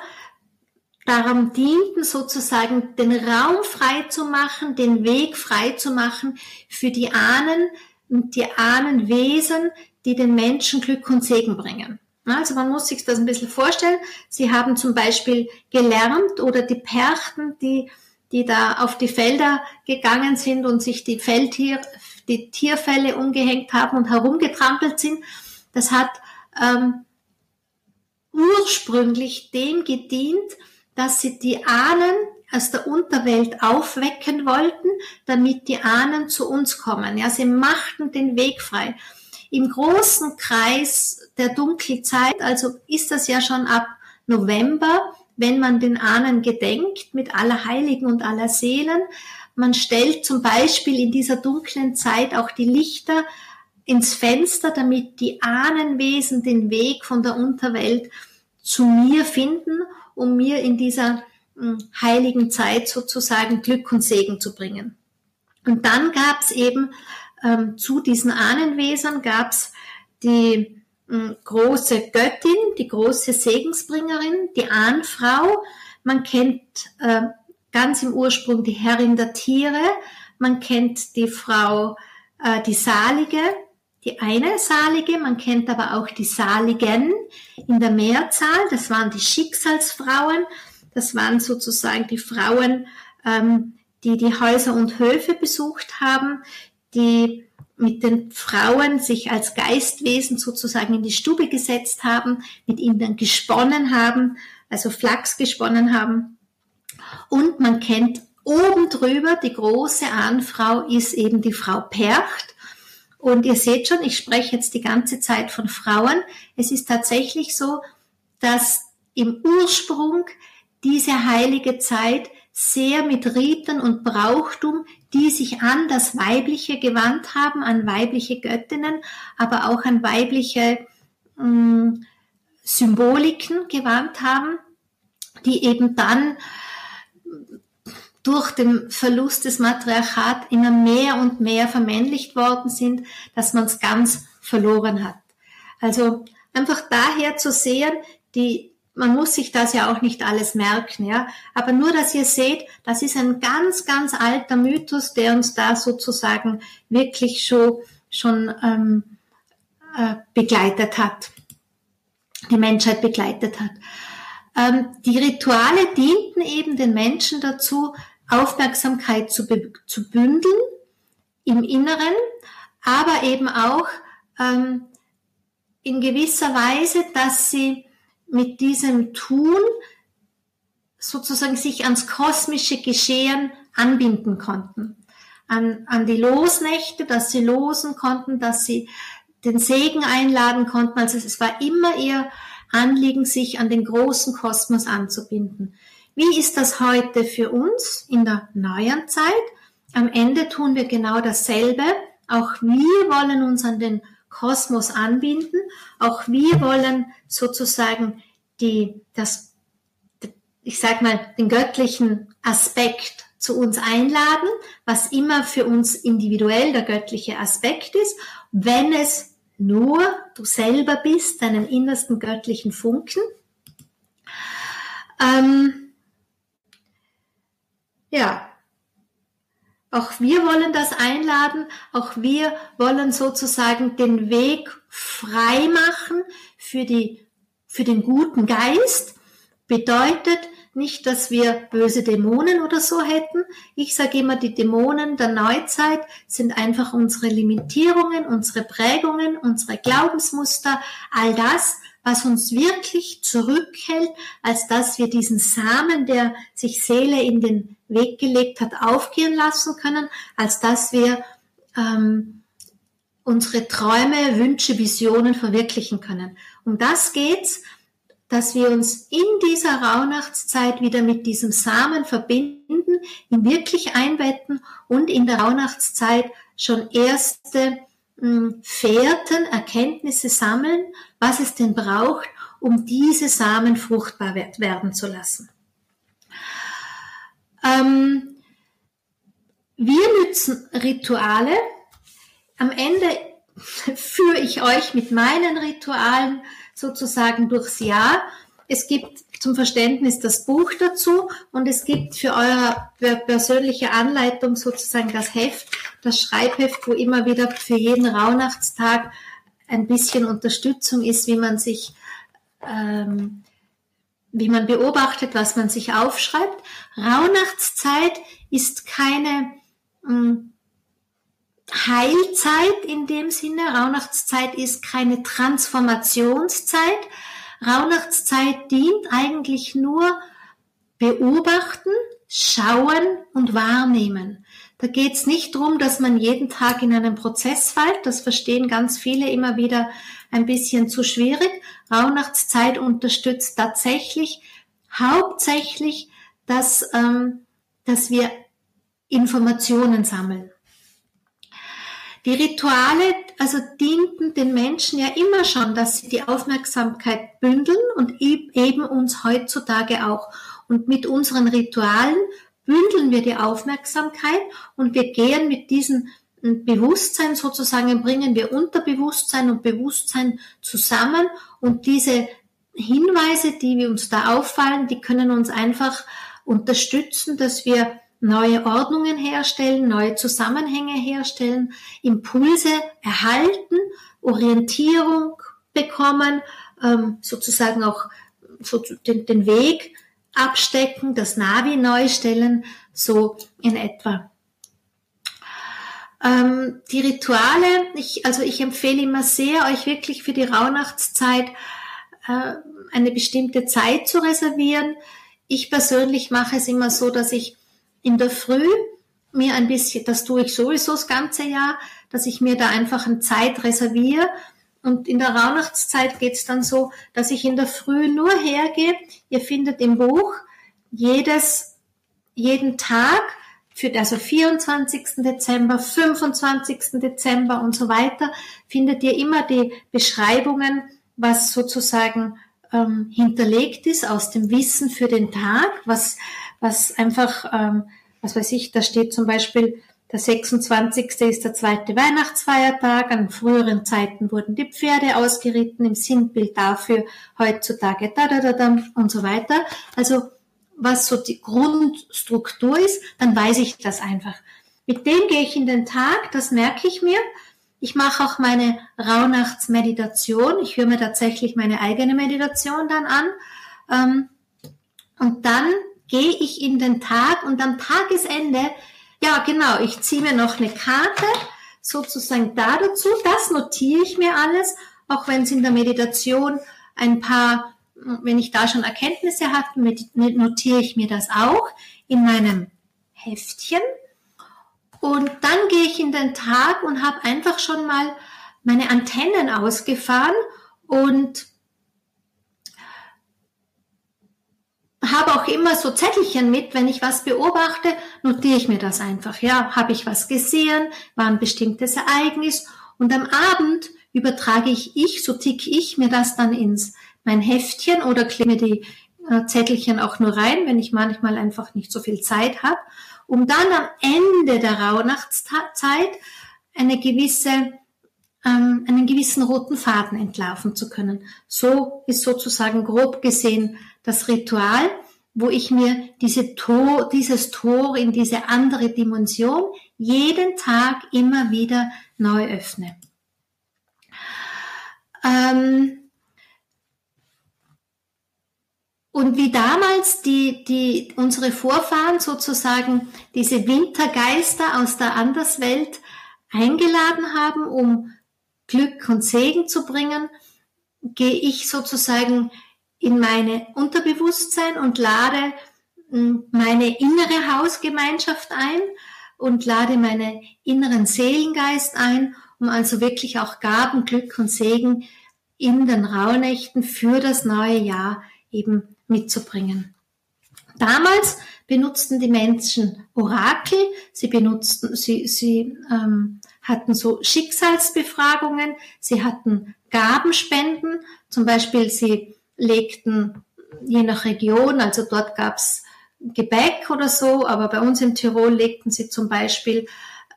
darum dienten, sozusagen den Raum frei zu machen, den Weg frei zu machen für die Ahnen und die Ahnenwesen, die den Menschen Glück und Segen bringen. Also man muss sich das ein bisschen vorstellen. Sie haben zum Beispiel gelernt oder die Perchten, die, die da auf die Felder gegangen sind und sich die Feldtier, die Tierfälle umgehängt haben und herumgetrampelt sind, das hat ähm, ursprünglich dem gedient, dass sie die Ahnen aus der Unterwelt aufwecken wollten, damit die Ahnen zu uns kommen. Ja, sie machten den Weg frei. Im großen Kreis der Dunkelzeit, also ist das ja schon ab November, wenn man den Ahnen gedenkt mit aller Heiligen und aller Seelen. Man stellt zum Beispiel in dieser dunklen Zeit auch die Lichter ins Fenster, damit die Ahnenwesen den Weg von der Unterwelt zu mir finden, um mir in dieser hm, heiligen Zeit sozusagen Glück und Segen zu bringen. Und dann gab es eben ähm, zu diesen Ahnenwesern gab es die äh, große Göttin, die große Segensbringerin, die Ahnfrau. Man kennt äh, ganz im Ursprung die Herrin der Tiere. Man kennt die Frau, äh, die Salige, die eine Salige. Man kennt aber auch die Saligen in der Mehrzahl. Das waren die Schicksalsfrauen. Das waren sozusagen die Frauen, ähm, die die Häuser und Höfe besucht haben, die mit den Frauen sich als Geistwesen sozusagen in die Stube gesetzt haben, mit ihnen gesponnen haben, also Flachs gesponnen haben. Und man kennt oben drüber, die große Ahnfrau ist eben die Frau Percht. Und ihr seht schon, ich spreche jetzt die ganze Zeit von Frauen. Es ist tatsächlich so, dass im Ursprung diese heilige Zeit sehr mit Riten und Brauchtum, die sich an das Weibliche gewandt haben, an weibliche Göttinnen, aber auch an weibliche mh, hm, Symboliken gewandt haben, die eben dann durch den Verlust des Matriarchat immer mehr und mehr vermännlicht worden sind, dass man es ganz verloren hat. Also einfach daher zu sehen, die man muss sich das ja auch nicht alles merken, ja. Aber nur, dass ihr seht, das ist ein ganz, ganz alter Mythos, der uns da sozusagen wirklich schon, schon ähm, äh, begleitet hat, die Menschheit begleitet hat. Ähm, die Rituale dienten eben den Menschen dazu, Aufmerksamkeit zu, zu bündeln im Inneren, aber eben auch ähm, in gewisser Weise, dass sie mit diesem Tun sozusagen sich ans kosmische Geschehen anbinden konnten. An, an die Losnächte, dass sie losen konnten, dass sie den Segen einladen konnten. Also es war immer ihr Anliegen, sich an den großen Kosmos anzubinden. Wie ist das heute für uns in der neuen Zeit? Am Ende tun wir genau dasselbe. Auch wir wollen uns an den Kosmos anbinden. Auch wir wollen sozusagen die, das, ich sag mal, den göttlichen Aspekt zu uns einladen, was immer für uns individuell der göttliche Aspekt ist, wenn es nur du selber bist, deinen innersten göttlichen Funken. Ähm, ja, auch wir wollen das einladen, auch wir wollen sozusagen den Weg frei machen für die, für den guten Geist. Bedeutet nicht, dass wir böse Dämonen oder so hätten. Ich sage immer, die Dämonen der Neuzeit sind einfach unsere Limitierungen, unsere Prägungen, unsere Glaubensmuster, all das, was uns wirklich zurückhält, als dass wir diesen Samen, der sich Seele in den Weg gelegt hat, aufgehen lassen können, als dass wir ähm, unsere Träume, Wünsche, Visionen verwirklichen können. Um das geht's, dass wir uns in dieser Rauhnachtszeit wieder mit diesem Samen verbinden, ihn wirklich einbetten und in der Rauhnachtszeit schon erste Fährten, Erkenntnisse sammeln, was es denn braucht, um diese Samen fruchtbar werden zu lassen. Ähm, wir nützen Rituale. Am Ende führe ich euch mit meinen Ritualen sozusagen durchs Jahr. Es gibt zum Verständnis das Buch dazu und es gibt für eure persönliche Anleitung sozusagen das Heft, das Schreibheft, wo immer wieder für jeden Rauhnachtstag ein bisschen Unterstützung ist, wie man sich, ähm, wie man beobachtet, was man sich aufschreibt. Rauhnachtszeit ist keine mh, hm, Heilzeit in dem Sinne. Rauhnachtszeit ist keine Transformationszeit. Rauhnachtszeit dient eigentlich nur beobachten, schauen und wahrnehmen. Da geht es nicht darum, dass man jeden Tag in einen Prozess fällt. Das verstehen ganz viele immer wieder ein bisschen zu schwierig. Rauhnachtszeit unterstützt tatsächlich hauptsächlich, dass, ähm, dass wir Informationen sammeln. Die Rituale, also dienten den Menschen ja immer schon, dass sie die Aufmerksamkeit bündeln und eben uns heutzutage auch. Und mit unseren Ritualen bündeln wir die Aufmerksamkeit und wir gehen mit diesem Bewusstsein sozusagen, bringen wir Unterbewusstsein und Bewusstsein zusammen und diese Hinweise, die uns da auffallen, die können uns einfach unterstützen, dass wir neue Ordnungen herstellen, neue Zusammenhänge herstellen, Impulse erhalten, Orientierung bekommen, ähm, sozusagen auch den, den Weg abstecken, das Navi neu stellen, so in etwa. Ähm, die Rituale, ich, also ich empfehle immer sehr, euch wirklich für die Rauhnachtszeit äh, eine bestimmte Zeit zu reservieren. Ich persönlich mache es immer so, dass ich in der Früh mir ein bisschen, das tue ich sowieso das ganze Jahr, dass ich mir da einfach eine Zeit reserviere. Und in der Rauhnachtszeit geht es dann so, dass ich in der Früh nur hergehe. Ihr findet im Buch jedes, jeden Tag für, also 24. Dezember, 25. Dezember und so weiter, findet ihr immer die Beschreibungen, was sozusagen ähm, hinterlegt ist aus dem Wissen für den Tag, was was einfach, ähm, was weiß ich, da steht zum Beispiel, der 26. ist der zweite Weihnachtsfeiertag. An früheren Zeiten wurden die Pferde ausgeritten, im Sinnbild dafür heutzutage da da da da und so weiter. Also was so die Grundstruktur ist, dann weiß ich das einfach. Mit dem gehe ich in den Tag, das merke ich mir. Ich mache auch meine Rauhnachtsmeditation. Ich höre mir tatsächlich meine eigene Meditation dann an. Ähm, und dann gehe ich in den Tag und am Tagesende, ja genau, ich ziehe mir noch eine Karte sozusagen da dazu, das notiere ich mir alles, auch wenn es in der Meditation ein paar, wenn ich da schon Erkenntnisse habe, notiere ich mir das auch in meinem Heftchen. Und dann gehe ich in den Tag und habe einfach schon mal meine Antennen ausgefahren und habe auch immer so Zettelchen mit, wenn ich was beobachte, notiere ich mir das einfach. Ja, habe ich was gesehen, war ein bestimmtes Ereignis und am Abend übertrage ich ich, so tick ich mir das dann ins mein Heftchen oder klemme die äh, Zettelchen auch nur rein, wenn ich manchmal einfach nicht so viel Zeit habe, um dann am Ende der Rauhnachtszeit eine gewisse ähm, einen gewissen roten Faden entlaufen zu können. So ist sozusagen grob gesehen das Ritual, wo ich mir diese Tor, dieses Tor in diese andere Dimension jeden Tag immer wieder neu öffne. Ähm, und wie damals die, die, unsere Vorfahren sozusagen diese Wintergeister aus der Anderswelt eingeladen haben, um Glück und Segen zu bringen, gehe ich sozusagen in meine Unterbewusstsein und lade hm, meine innere Hausgemeinschaft ein und lade meine inneren Seelengeist ein, um also wirklich auch Gaben, Glück und Segen in den Rauhnächten für das neue Jahr eben mitzubringen. Damals benutzten die Menschen Orakel, sie benutzten, sie, sie ähm, hatten so Schicksalsbefragungen, sie hatten Gabenspenden, zum Beispiel sie legten je nach Region, also dort gab's Gebäck oder so, aber bei uns in Tirol legten sie zum Beispiel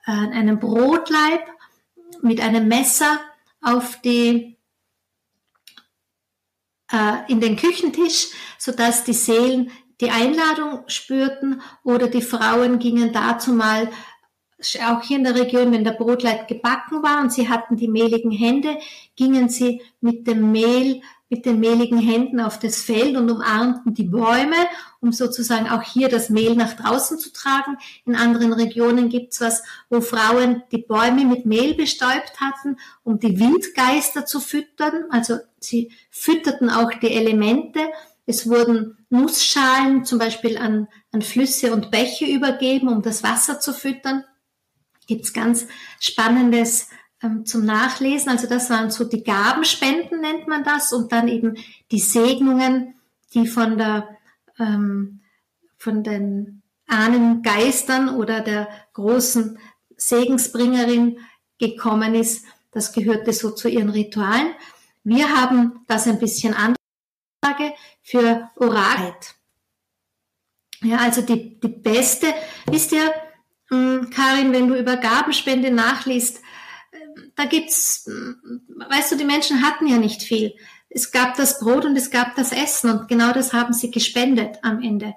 äh, einen Brotleib mit einem Messer auf die äh, in den Küchentisch, so dass die Seelen die Einladung spürten oder die Frauen gingen dazu mal auch hier in der Region, wenn der Brotleib gebacken war und sie hatten die mehligen Hände, gingen sie mit dem Mehl mit den mehligen Händen auf das Feld und umarmten die Bäume, um sozusagen auch hier das Mehl nach draußen zu tragen. In anderen Regionen gibt's was, wo Frauen die Bäume mit Mehl bestäubt hatten, um die Windgeister zu füttern. Also sie fütterten auch die Elemente. Es wurden Nussschalen zum Beispiel an, an Flüsse und Bäche übergeben, um das Wasser zu füttern. Gibt's ganz spannendes ähm, zum Nachlesen. Also das waren so die Gabenspenden, nennt man das, und dann eben die Segnungen, die von der ähm, von den Ahnengeistern oder der großen Segensbringerin gekommen ist. Das gehörte so zu ihren Ritualen. Wir haben das ein bisschen anders für Orakel. Ja, also die, die beste, wisst ihr, hm, Karin, wenn du über Gabenspende nachliest, da gibt's, weißt du, die Menschen hatten ja nicht viel. Es gab das Brot und es gab das Essen und genau das haben sie gespendet am Ende.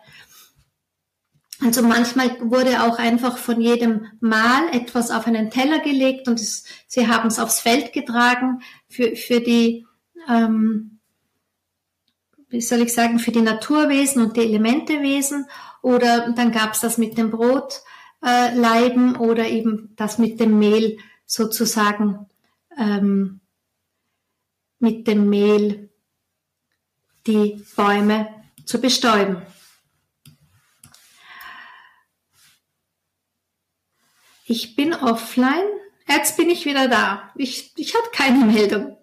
Also manchmal wurde auch einfach von jedem Mal etwas auf einen Teller gelegt und es, sie haben es aufs Feld getragen für, für die, ähm, wie soll ich sagen, für die Naturwesen und die Elementewesen. Oder dann gab es das mit dem Brotleiben äh, oder eben das mit dem Mehl sozusagen ähm, mit dem Mehl die Bäume zu bestäuben. Ich bin offline. Jetzt bin ich wieder da. Ich, ich habe keine Meldung.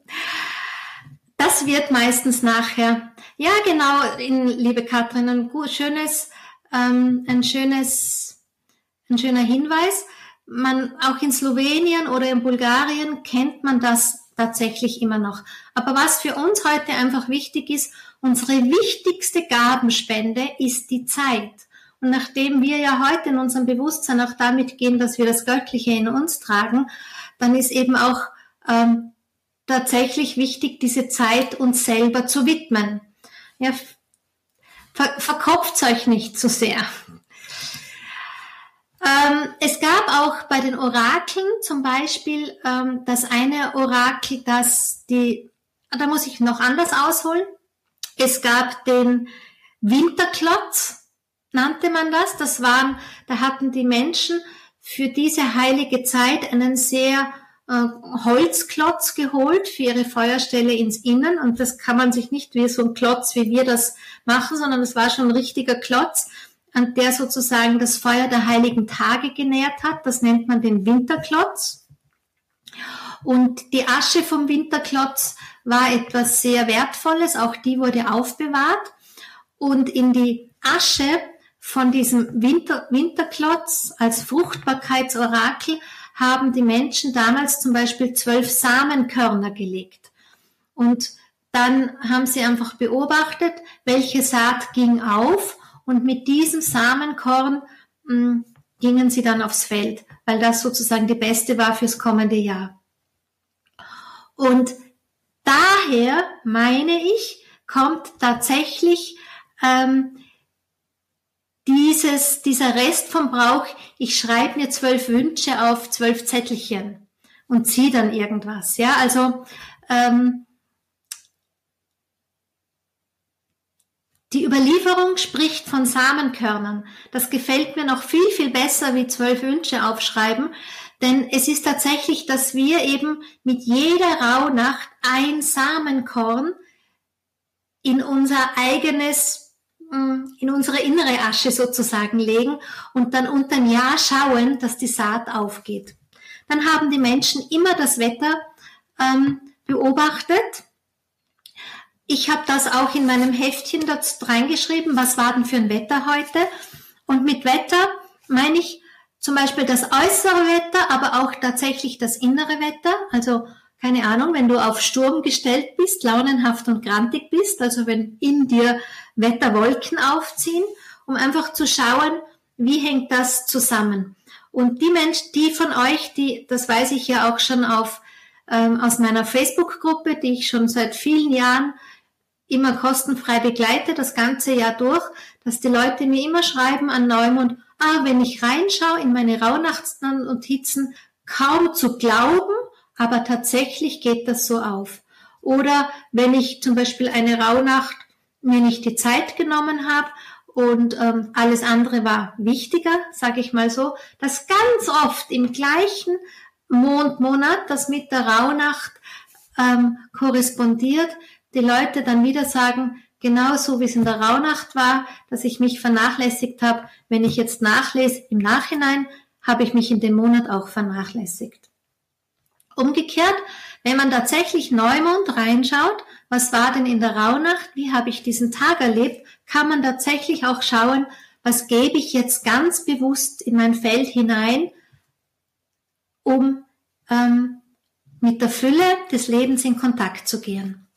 Das wird meistens nachher. Ja, genau, in, liebe Katrin, ein schönes, ähm, ein schönes, ein schöner Hinweis man auch in Slowenien oder in Bulgarien kennt man das tatsächlich immer noch. Aber was für uns heute einfach wichtig ist, unsere wichtigste Gabenspende ist die Zeit. Und nachdem wir ja heute in unserem Bewusstsein auch damit gehen, dass wir das Göttliche in uns tragen, dann ist eben auch ähm, tatsächlich wichtig, diese Zeit uns selber zu widmen. Ja, ver verkopft euch nicht zu sehr. Ähm, es gab auch bei den Orakeln zum Beispiel ähm, das eine Orakel, das die, da muss ich noch anders ausholen. Es gab den Winterklotz, nannte man das. Das waren, da hatten die Menschen für diese heilige Zeit einen sehr äh, Holzklotz geholt für ihre Feuerstelle ins Innen. Und das kann man sich nicht wie so ein Klotz, wie wir das machen, sondern es war schon ein richtiger Klotz an der sozusagen das Feuer der heiligen Tage genährt hat. Das nennt man den Winterklotz. Und die Asche vom Winterklotz war etwas sehr Wertvolles, auch die wurde aufbewahrt. Und in die Asche von diesem Winter, Winterklotz als Fruchtbarkeitsorakel haben die Menschen damals zum Beispiel zwölf Samenkörner gelegt. Und dann haben sie einfach beobachtet, welche Saat ging auf und mit diesem Samenkorn mh, hm, gingen sie dann aufs Feld, weil das sozusagen die beste war fürs kommende Jahr. Und daher meine ich, kommt tatsächlich ähm, dieses, dieser Rest vom Brauch, ich schreibe mir zwölf Wünsche auf zwölf Zettelchen und ziehe dann irgendwas. Ja, also ähm, die Überlieferung spricht von Samenkörnern. Das gefällt mir noch viel, viel besser wie zwölf Wünsche aufschreiben, denn es ist tatsächlich, dass wir eben mit jeder Rauhnacht ein Samenkorn in unser eigenes, mm, in unsere innere Asche sozusagen legen und dann unter ein Jahr schauen, dass die Saat aufgeht. Dann haben die Menschen immer das Wetter ähm, beobachtet. Ich habe das auch in meinem Heftchen dort reingeschrieben, was war denn für ein Wetter heute. Und mit Wetter meine ich zum Beispiel das äußere Wetter, aber auch tatsächlich das innere Wetter. Also keine Ahnung, wenn du auf Sturm gestellt bist, launenhaft und grantig bist, also wenn in dir Wetterwolken aufziehen, um einfach zu schauen, wie hängt das zusammen. Und die Menschen, die von euch, die, das weiß ich ja auch schon auf, ähm, aus meiner Facebook-Gruppe, die ich schon seit vielen Jahren immer kostenfrei begleite, das ganze Jahr durch, dass die Leute mir immer schreiben an Neumond, ah, wenn ich reinschaue in meine Rauhnachtsnotizen, kaum zu glauben, aber tatsächlich geht das so auf. Oder wenn ich zum Beispiel eine Rauhnacht mir nicht die Zeit genommen habe und ähm, alles andere war wichtiger, sage ich mal so, dass ganz oft im gleichen Mondmonat, das mit der Rauhnacht ähm, korrespondiert, die Leute dann wieder sagen, genauso wie es in der Rauhnacht war, dass ich mich vernachlässigt habe, wenn ich jetzt nachlese im Nachhinein, habe ich mich in dem Monat auch vernachlässigt. Umgekehrt, wenn man tatsächlich Neumond reinschaut, was war denn in der Rauhnacht, wie habe ich diesen Tag erlebt, kann man tatsächlich auch schauen, was gebe ich jetzt ganz bewusst in mein Feld hinein, um ähm, mit der Fülle des Lebens in Kontakt zu gehen.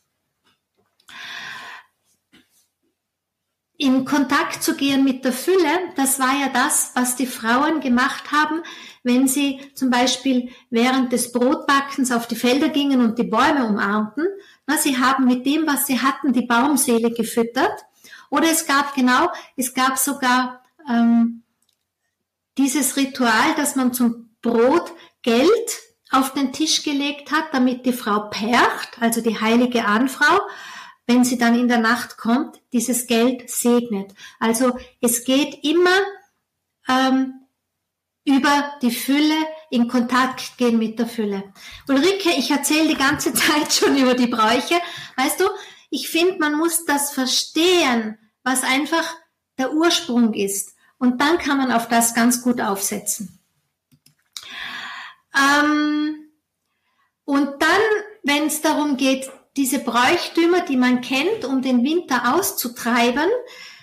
In Kontakt zu gehen mit der Fülle, das war ja das, was die Frauen gemacht haben, wenn sie zum Beispiel während des Brotbackens auf die Felder gingen und die Bäume umarmten. Na, sie haben mit dem, was sie hatten, die Baumseele gefüttert. Oder es gab genau, es gab sogar ähm, dieses Ritual, dass man zum Brot Geld auf den Tisch gelegt hat, damit die Frau Percht, also die heilige Ahnfrau, wenn sie dann in der Nacht kommt, dieses Geld segnet. Also es geht immer ähm, über die Fülle in Kontakt gehen mit der Fülle. Ulrike, ich erzähle die ganze Zeit schon über die Bräuche. Weißt du, ich finde, man muss das verstehen, was einfach der Ursprung ist. Und dann kann man auf das ganz gut aufsetzen. Ähm, und dann, wenn es darum geht, diese Bräuchtümer, die man kennt, um den Winter auszutreiben,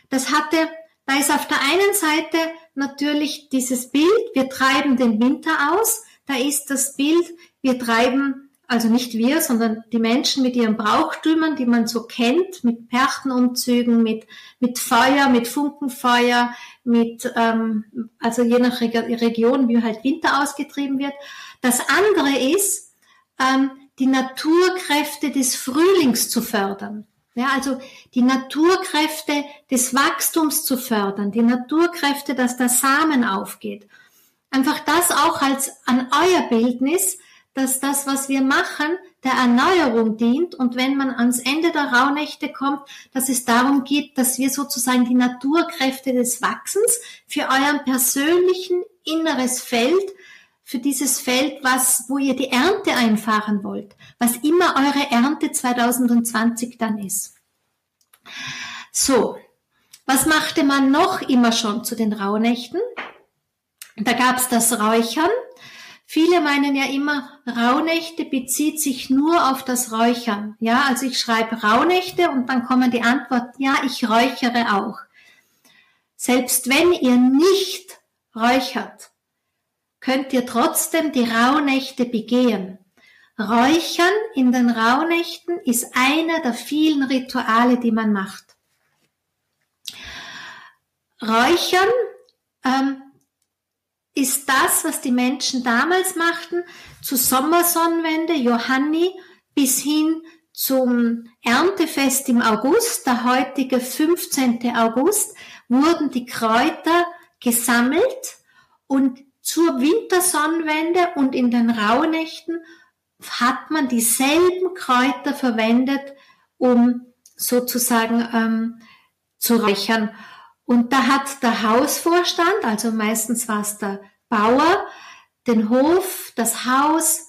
das hatte, da ist auf der einen Seite natürlich dieses Bild, wir treiben den Winter aus, da ist das Bild, wir treiben, also nicht wir, sondern die Menschen mit ihren Brauchtümern, die man so kennt, mit Perchtenumzügen, mit, mit Feuer, mit Funkenfeuer, mit, ähm, also je nach Region, wie halt Winter ausgetrieben wird. Das andere ist, ähm, die Naturkräfte des Frühlings zu fördern. Ja, also die Naturkräfte des Wachstums zu fördern, die Naturkräfte, dass der Samen aufgeht. Einfach das auch als an euer Bildnis, dass das, was wir machen, der Erneuerung dient und wenn man ans Ende der Rauhnächte kommt, dass es darum geht, dass wir sozusagen die Naturkräfte des Wachsens für euren persönlichen inneres Feld für dieses Feld, was, wo ihr die Ernte einfahren wollt, was immer eure Ernte 2020 dann ist. So, was machte man noch immer schon zu den Rauhnächten? Da gab's das Räuchern. Viele meinen ja immer, Rauhnächte bezieht sich nur auf das Räuchern. Ja, also ich schreibe Rauhnächte und dann kommen die Antwort, ja, ich räuchere auch. Selbst wenn ihr nicht räuchert, könnt ihr trotzdem die Rauhnächte begehen. Räuchern in den Rauhnächten ist einer der vielen Rituale, die man macht. Räuchern ähm, ist das, was die Menschen damals machten, zu Sommersonnenwende, Johanni, bis hin zum Erntefest im August, der heutige 15. August, wurden die Kräuter gesammelt und zur Wintersonnenwende und in den Rauhnächten hat man dieselben Kräuter verwendet, um sozusagen ähm, zu räuchern. Und da hat der Hausvorstand, also meistens war es der Bauer, den Hof, das Haus,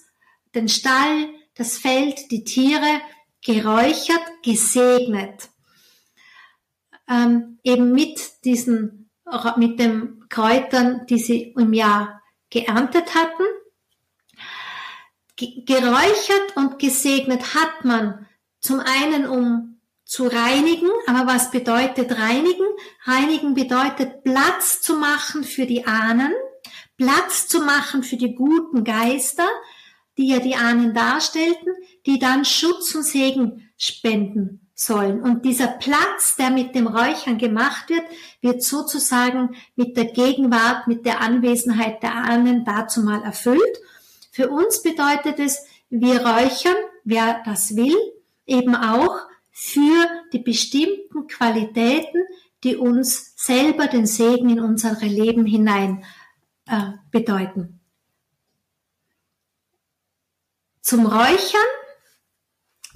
den Stall, das Feld, die Tiere geräuchert, gesegnet. Ähm, eben mit diesen, mit den Kräutern, die sie im Jahr geerntet hatten. Geräuchert und gesegnet hat man zum einen, um zu reinigen, aber was bedeutet reinigen? Reinigen bedeutet Platz zu machen für die Ahnen, Platz zu machen für die guten Geister, die ja die Ahnen darstellten, die dann Schutz und Segen spenden sollen. Und dieser Platz, der mit dem Räuchern gemacht wird, wird sozusagen mit der Gegenwart, mit der Anwesenheit der Ahnen dazu mal erfüllt. Für uns bedeutet es, wir räuchern, wer das will, eben auch für die bestimmten Qualitäten, die uns selber den Segen in unser Leben hinein äh, bedeuten. Zum Räuchern,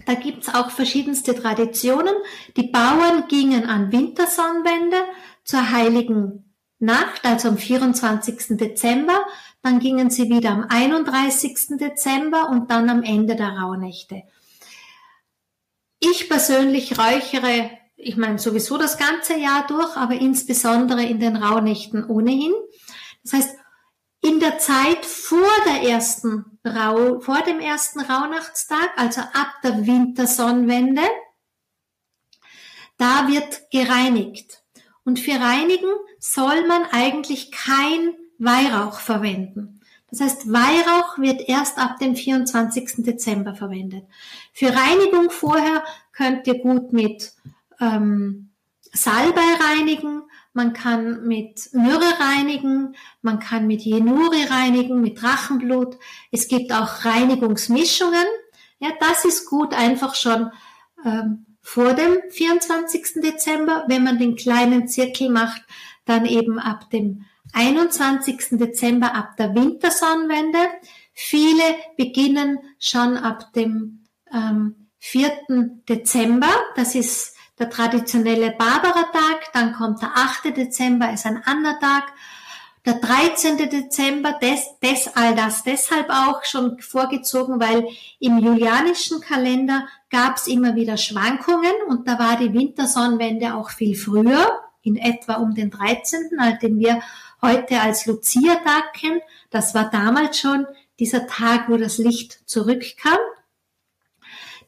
da gibt's auch verschiedenste Traditionen. Die Bauern gingen an Wintersonnenwende zur heiligen Nacht, also am 24. Dezember, dann gingen sie wieder am 31. Dezember und dann am Ende der Rauhnächte. Ich persönlich räuchere, ich meine sowieso das ganze Jahr durch, aber insbesondere in den Rauhnächten ohnehin. Das heißt, in der Zeit vor der ersten Rau, vor dem ersten Rauhnachtstag, also ab der Wintersonnenwende, da wird gereinigt. Und für Reinigen soll man eigentlich kein Weihrauch verwenden. Das heißt, Weihrauch wird erst ab dem 24. Dezember verwendet. Für Reinigung vorher könnt ihr gut mit ähm, Salbei reinigen, man kann mit Myrrhe reinigen, man kann mit Jenuri reinigen, mit Drachenblut. Es gibt auch Reinigungsmischungen. Ja, das ist gut einfach schon ähm, vor dem 24. Dezember. Wenn man den kleinen Zirkel macht, dann eben ab dem 21. Dezember ab der Wintersonnenwende. Viele beginnen schon ab dem ähm, 4. Dezember. Das ist der traditionelle Barbara-Tag. Dann kommt der 8. Dezember, ist ein anderer Tag. Der 13. Dezember, des, des, all das deshalb auch schon vorgezogen, weil im julianischen Kalender gab es immer wieder Schwankungen und da war die Wintersonnenwende auch viel früher, in etwa um den 13., als den wir heute als Lucia-Tag kennen. Das war damals schon dieser Tag, wo das Licht zurückkam.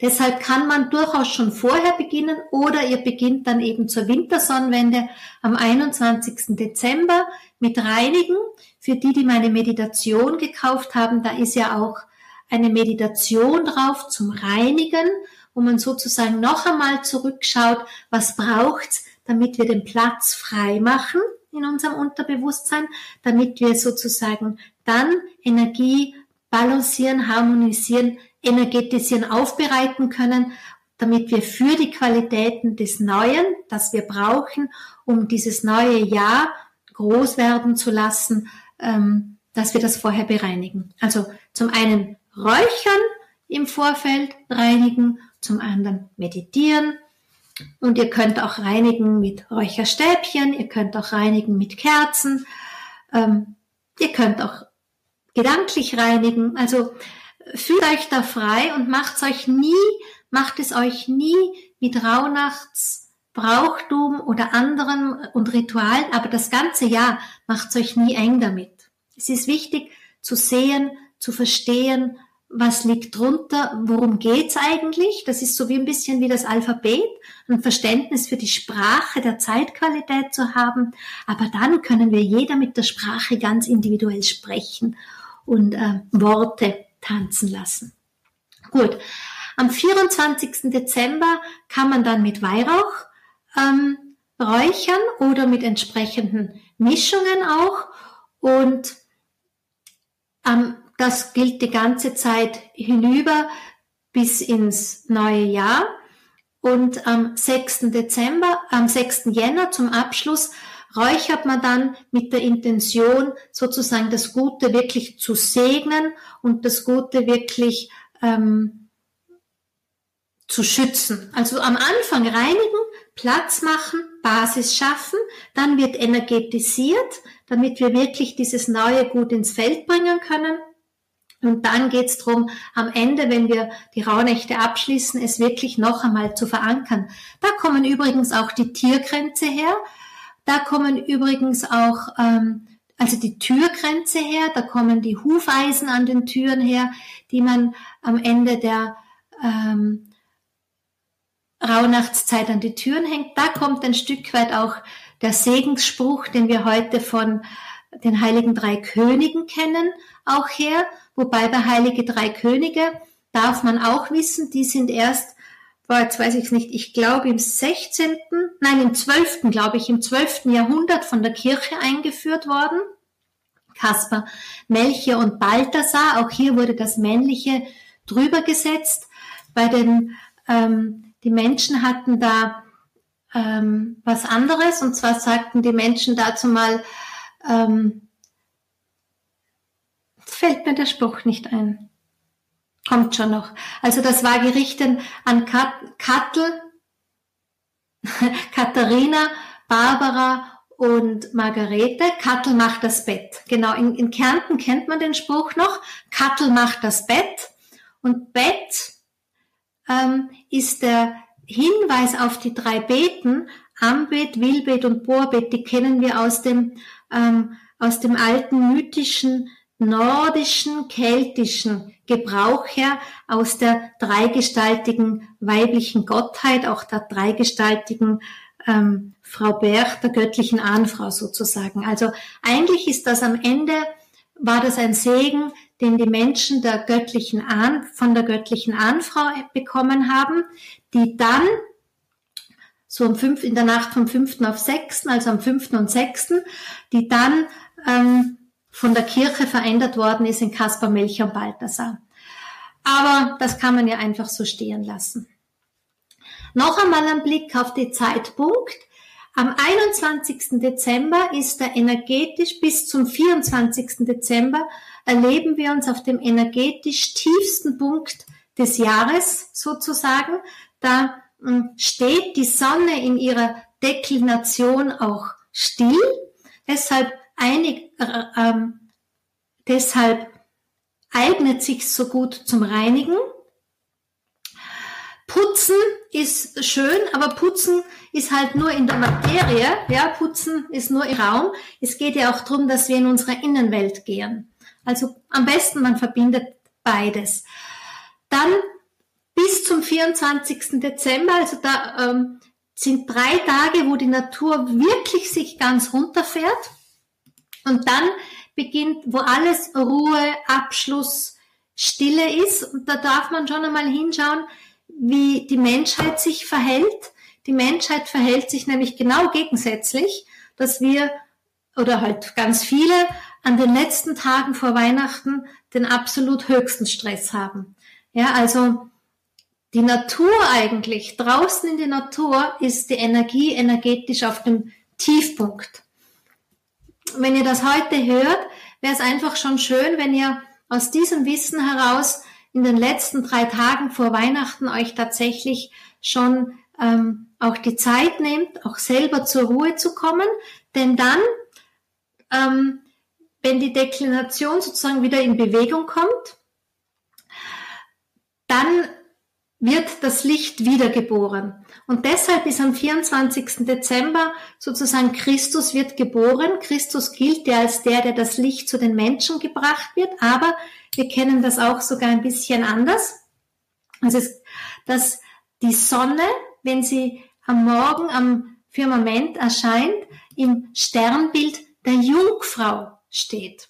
Deshalb kann man durchaus schon vorher beginnen oder ihr beginnt dann eben zur Wintersonnenwende am 21. Dezember mit Reinigen. Für die, die meine Meditation gekauft haben, da ist ja auch eine Meditation drauf zum Reinigen, wo man sozusagen noch einmal zurückschaut, was braucht's, damit wir den Platz frei machen in unserem Unterbewusstsein, damit wir sozusagen dann Energie balancieren, harmonisieren, energetisieren, aufbereiten können, damit wir für die Qualitäten des Neuen, das wir brauchen, um dieses neue Jahr groß werden zu lassen, ähm, dass wir das vorher bereinigen. Also zum einen räuchern im Vorfeld, reinigen, zum anderen meditieren, und ihr könnt auch reinigen mit Räucherstäbchen, ihr könnt auch reinigen mit Kerzen, ähm, ihr könnt auch gedanklich reinigen. Also fühlt euch da frei und macht euch nie, macht es euch nie mit Rauhnachts Brauchtum oder anderen und Ritualen, aber das ganze Jahr macht es euch nie eng damit. Es ist wichtig zu sehen, zu verstehen, was liegt drunter, worum geht's eigentlich? Das ist so wie ein bisschen wie das Alphabet, ein Verständnis für die Sprache der Zeitqualität zu haben. Aber dann können wir jeder mit der Sprache ganz individuell sprechen und äh, Worte tanzen lassen. Gut, am 24. Dezember kann man dann mit Weihrauch ähm, räuchern oder mit entsprechenden Mischungen auch. Und am das gilt die ganze Zeit hinüber bis ins neue Jahr. Und am 6. Dezember, am 6. Jänner zum Abschluss räuchert man dann mit der Intention, sozusagen das Gute wirklich zu segnen und das Gute wirklich ähm, zu schützen. Also am Anfang reinigen, Platz machen, Basis schaffen, dann wird energetisiert, damit wir wirklich dieses neue Gut ins Feld bringen können. Und dann geht's drum, am Ende, wenn wir die Rauhnächte abschließen, es wirklich noch einmal zu verankern. Da kommen übrigens auch die Tiergrenze her. Da kommen übrigens auch ähm, also die Türgrenze her, da kommen die Hufeisen an den Türen her, die man am Ende der ähm, Rauhnachtszeit an die Türen hängt. Da kommt ein Stück weit auch der Segensspruch, den wir heute von den Heiligen Drei Königen kennen, auch her. Wobei bei Heilige Drei Könige darf man auch wissen, die sind erst, boah, jetzt weiß ich es nicht, ich glaube im 16., nein, im 12., glaube ich, im 12. Jahrhundert von der Kirche eingeführt worden. Kaspar, Melchior und Balthasar, auch hier wurde das Männliche drüber gesetzt. Bei den, ähm, die Menschen hatten da ähm, was anderes, und zwar sagten die Menschen dazu mal, ähm, fällt mir der Spruch nicht ein. Kommt schon noch. Also das war gerichtet an Kat Kattel, Katharina, Barbara und Margarete. Kattel macht das Bett. Genau, in, in Kärnten kennt man den Spruch noch. Kattel macht das Bett. Und Bett ähm, ist der Hinweis auf die drei Beten, Ambet, Wilbet und Borbet, die kennen wir aus dem, ähm, aus dem alten mythischen nordischen, keltischen Gebrauch her, aus der dreigestaltigen weiblichen Gottheit, auch der dreigestaltigen ähm, Frau Berg, der göttlichen Ahnfrau sozusagen. Also eigentlich ist das am Ende, war das ein Segen, den die Menschen der göttlichen Ahn, von der göttlichen Ahnfrau bekommen haben, die dann so um fünf, in der Nacht vom fünften auf sechsten, also am fünften und sechsten, die dann ähm, von der Kirche verändert worden ist in Kaspar, Melchior und Balthasar. Aber das kann man ja einfach so stehen lassen. Noch einmal ein Blick auf den Zeitpunkt. Am 21. Dezember ist er energetisch bis zum 24. Dezember erleben wir uns auf dem energetisch tiefsten Punkt des Jahres sozusagen. Da hm, steht die Sonne in ihrer Deklination auch still. Deshalb einig, ähm, deshalb eignet sich so gut zum Reinigen. Putzen ist schön, aber Putzen ist halt nur in der Materie. Ja, Putzen ist nur im Raum. Es geht ja auch darum, dass wir in unsere Innenwelt gehen. Also am besten man verbindet beides. Dann bis zum 24. Dezember, also da ähm, sind drei Tage, wo die Natur wirklich sich ganz runterfährt. Und dann beginnt, wo alles Ruhe, Abschluss, Stille ist. Und da darf man schon einmal hinschauen, wie die Menschheit sich verhält. Die Menschheit verhält sich nämlich genau gegensätzlich, dass wir oder halt ganz viele an den letzten Tagen vor Weihnachten den absolut höchsten Stress haben. Ja, also die Natur eigentlich, draußen in der Natur ist die Energie energetisch auf dem Tiefpunkt wenn ihr das heute hört, wäre es einfach schon schön, wenn ihr aus diesem Wissen heraus in den letzten drei Tagen vor Weihnachten euch tatsächlich schon ähm, auch die Zeit nehmt, auch selber zur Ruhe zu kommen. Denn dann, ähm, wenn die Deklination sozusagen wieder in Bewegung kommt, dann wird das Licht wiedergeboren. Und deshalb ist am 24. Dezember sozusagen Christus wird geboren. Christus gilt ja als der, der das Licht zu den Menschen gebracht wird, aber wir kennen das auch sogar ein bisschen anders. Also, dass die Sonne, wenn sie am Morgen am Firmament erscheint, im Sternbild der Jungfrau steht.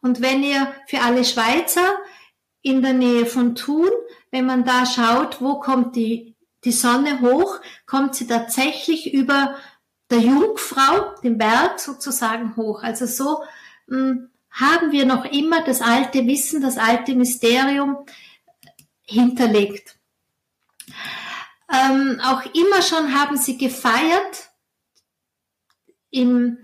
Und wenn ihr für alle Schweizer in der Nähe von Thun, wenn man da schaut, wo kommt die die Sonne hoch, kommt sie tatsächlich über der Jungfrau, den Berg sozusagen hoch. Also so mh, hm, haben wir noch immer das alte Wissen, das alte Mysterium hinterlegt. Ähm, auch immer schon haben sie gefeiert, im,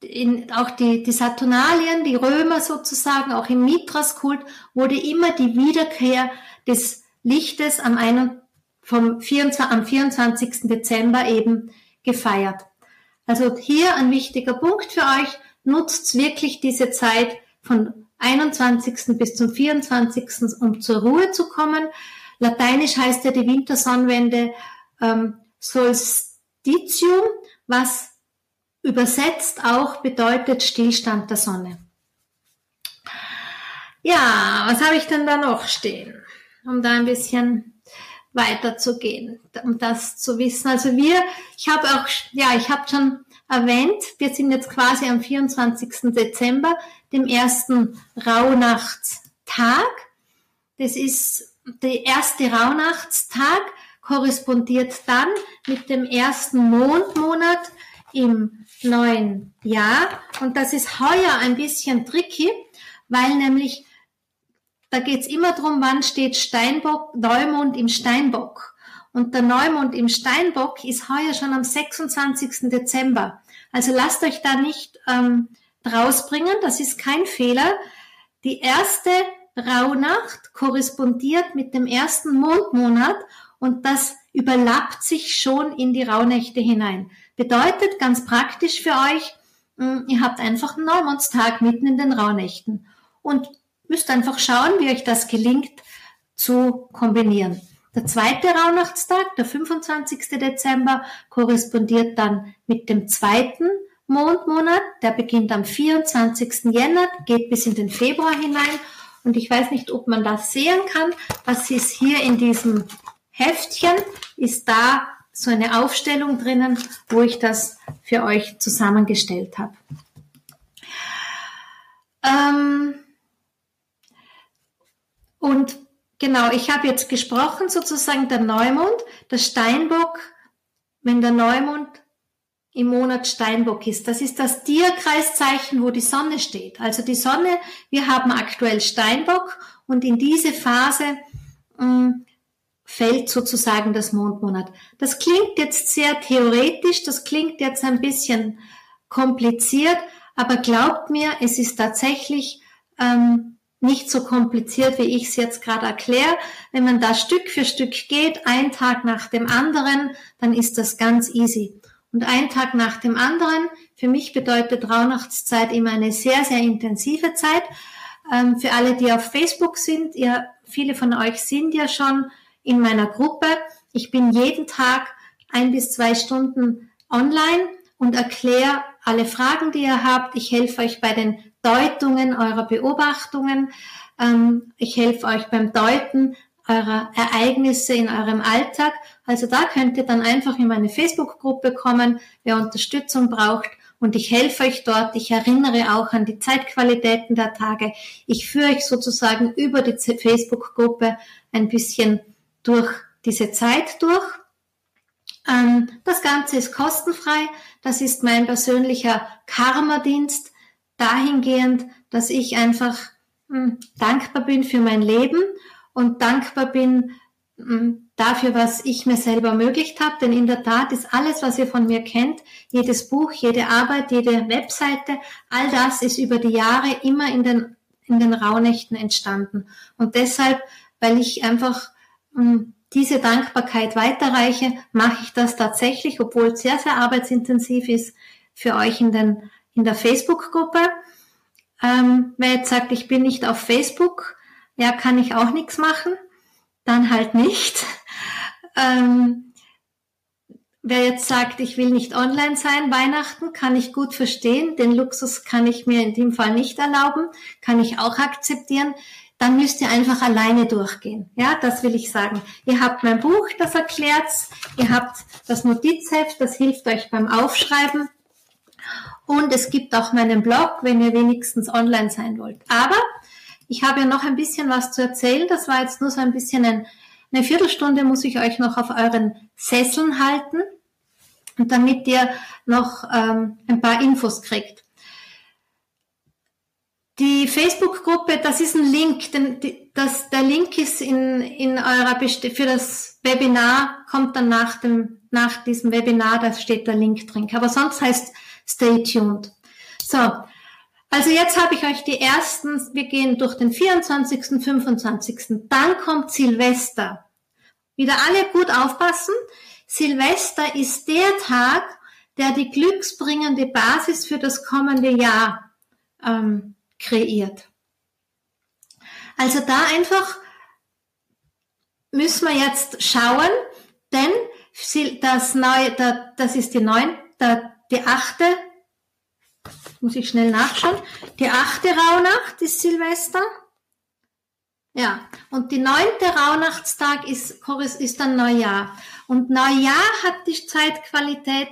in, auch die, die Saturnalien, die Römer sozusagen, auch im Mithraskult wurde immer die Wiederkehr des Lichtes am 21 vom 24, am 24. Dezember eben gefeiert. Also hier ein wichtiger Punkt für euch. Nutzt wirklich diese Zeit von 21. bis zum 24. um zur Ruhe zu kommen. Lateinisch heißt ja die Wintersonnenwende ähm, Solstitium, was übersetzt auch bedeutet Stillstand der Sonne. Ja, was habe ich denn da noch stehen, um da ein bisschen weiterzugehen, um das zu wissen. Also wir, ich habe auch, ja, ich habe schon erwähnt, wir sind jetzt quasi am 24. Dezember, dem ersten Rauhnachtstag. Das ist der erste Rauhnachtstag, korrespondiert dann mit dem ersten Mondmonat im neuen Jahr. Und das ist heuer ein bisschen tricky, weil nämlich da geht's immer drum, wann steht Steinbock, Neumond im Steinbock. Und der Neumond im Steinbock ist heuer schon am 26. Dezember. Also lasst euch da nicht ähm, rausbringen, das ist kein Fehler. Die erste Rauhnacht korrespondiert mit dem ersten Mondmonat und das überlappt sich schon in die Rauhnächte hinein. Bedeutet ganz praktisch für euch, hm, ihr habt einfach einen Neumondstag mitten in den Rauhnächten. Und Müsst einfach schauen, wie euch das gelingt zu kombinieren. Der zweite Rauhnachtstag, der 25. Dezember, korrespondiert dann mit dem zweiten Mondmonat. Der beginnt am 24. Jänner, geht bis in den Februar hinein. Und ich weiß nicht, ob man das sehen kann. Was ist hier in diesem Heftchen? Ist da so eine Aufstellung drinnen, wo ich das für euch zusammengestellt habe. Ähm, und genau, ich habe jetzt gesprochen, sozusagen der Neumond, der Steinbock, wenn der Neumond im Monat Steinbock ist. Das ist das Tierkreiszeichen, wo die Sonne steht. Also die Sonne, wir haben aktuell Steinbock und in diese Phase mh, mm, fällt sozusagen das Mondmonat. Das klingt jetzt sehr theoretisch, das klingt jetzt ein bisschen kompliziert, aber glaubt mir, es ist tatsächlich ähm, nicht so kompliziert, wie ich es jetzt gerade erkläre. Wenn man da Stück für Stück geht, ein Tag nach dem anderen, dann ist das ganz easy. Und ein Tag nach dem anderen, für mich bedeutet Rauhnachtszeit immer eine sehr, sehr intensive Zeit. Ähm, für alle, die auf Facebook sind, ihr, viele von euch sind ja schon in meiner Gruppe. Ich bin jeden Tag ein bis zwei Stunden online und erkläre alle Fragen, die ihr habt. Ich helfe euch bei den Deutungen eurer Beobachtungen. Ähm, ich helfe euch beim Deuten eurer Ereignisse in eurem Alltag. Also da könnt ihr dann einfach in meine Facebook-Gruppe kommen, wer Unterstützung braucht. Und ich helfe euch dort. Ich erinnere auch an die Zeitqualitäten der Tage. Ich führe euch sozusagen über die Facebook-Gruppe ein bisschen durch diese Zeit durch. Ähm, das Ganze ist kostenfrei. Das ist mein persönlicher Karma-Dienst dahingehend, dass ich einfach hm, dankbar bin für mein Leben und dankbar bin hm, dafür, was ich mir selber ermöglicht habe. Denn in der Tat ist alles, was ihr von mir kennt, jedes Buch, jede Arbeit, jede Webseite, all das ist über die Jahre immer in den, in den Rauhnächten entstanden. Und deshalb, weil ich einfach hm, diese Dankbarkeit weiterreiche, mache ich das tatsächlich, obwohl es sehr, sehr arbeitsintensiv ist, für euch in den in der Facebook-Gruppe. Ähm, wer jetzt sagt, ich bin nicht auf Facebook, ja, kann ich auch nichts machen, dann halt nicht. Ähm, wer jetzt sagt, ich will nicht online sein, Weihnachten, kann ich gut verstehen. Den Luxus kann ich mir in dem Fall nicht erlauben, kann ich auch akzeptieren. Dann müsst ihr einfach alleine durchgehen. Ja, das will ich sagen. Ihr habt mein Buch, das erklärt's. Ihr habt das Notizheft, das hilft euch beim Aufschreiben. Und es gibt auch meinen Blog, wenn ihr wenigstens online sein wollt. Aber ich habe ja noch ein bisschen was zu erzählen. Das war jetzt nur so ein bisschen ein, eine Viertelstunde muss ich euch noch auf euren Sesseln halten. Damit ihr noch ähm, ein paar Infos kriegt. Die Facebook-Gruppe, das ist ein Link, denn das, der Link ist in, in eurer Best für das Webinar, kommt dann nach dem, nach diesem Webinar, da steht der Link drin. Aber sonst heißt Stay tuned. So, also jetzt habe ich euch die ersten, wir gehen durch den 24., 25., dann kommt Silvester. wieder alle gut aufpassen. Silvester ist der Tag, der die glücksbringende Basis für das kommende Jahr ähm, kreiert. Also da einfach müssen wir jetzt schauen, denn das neue, das ist die neun, die achte, muss ich schnell nachschauen, die achte Rauhnacht ist Silvester. Ja, und die neunte Rauhnachtstag ist, ist dann Neujahr. Und Neujahr hat die Zeitqualität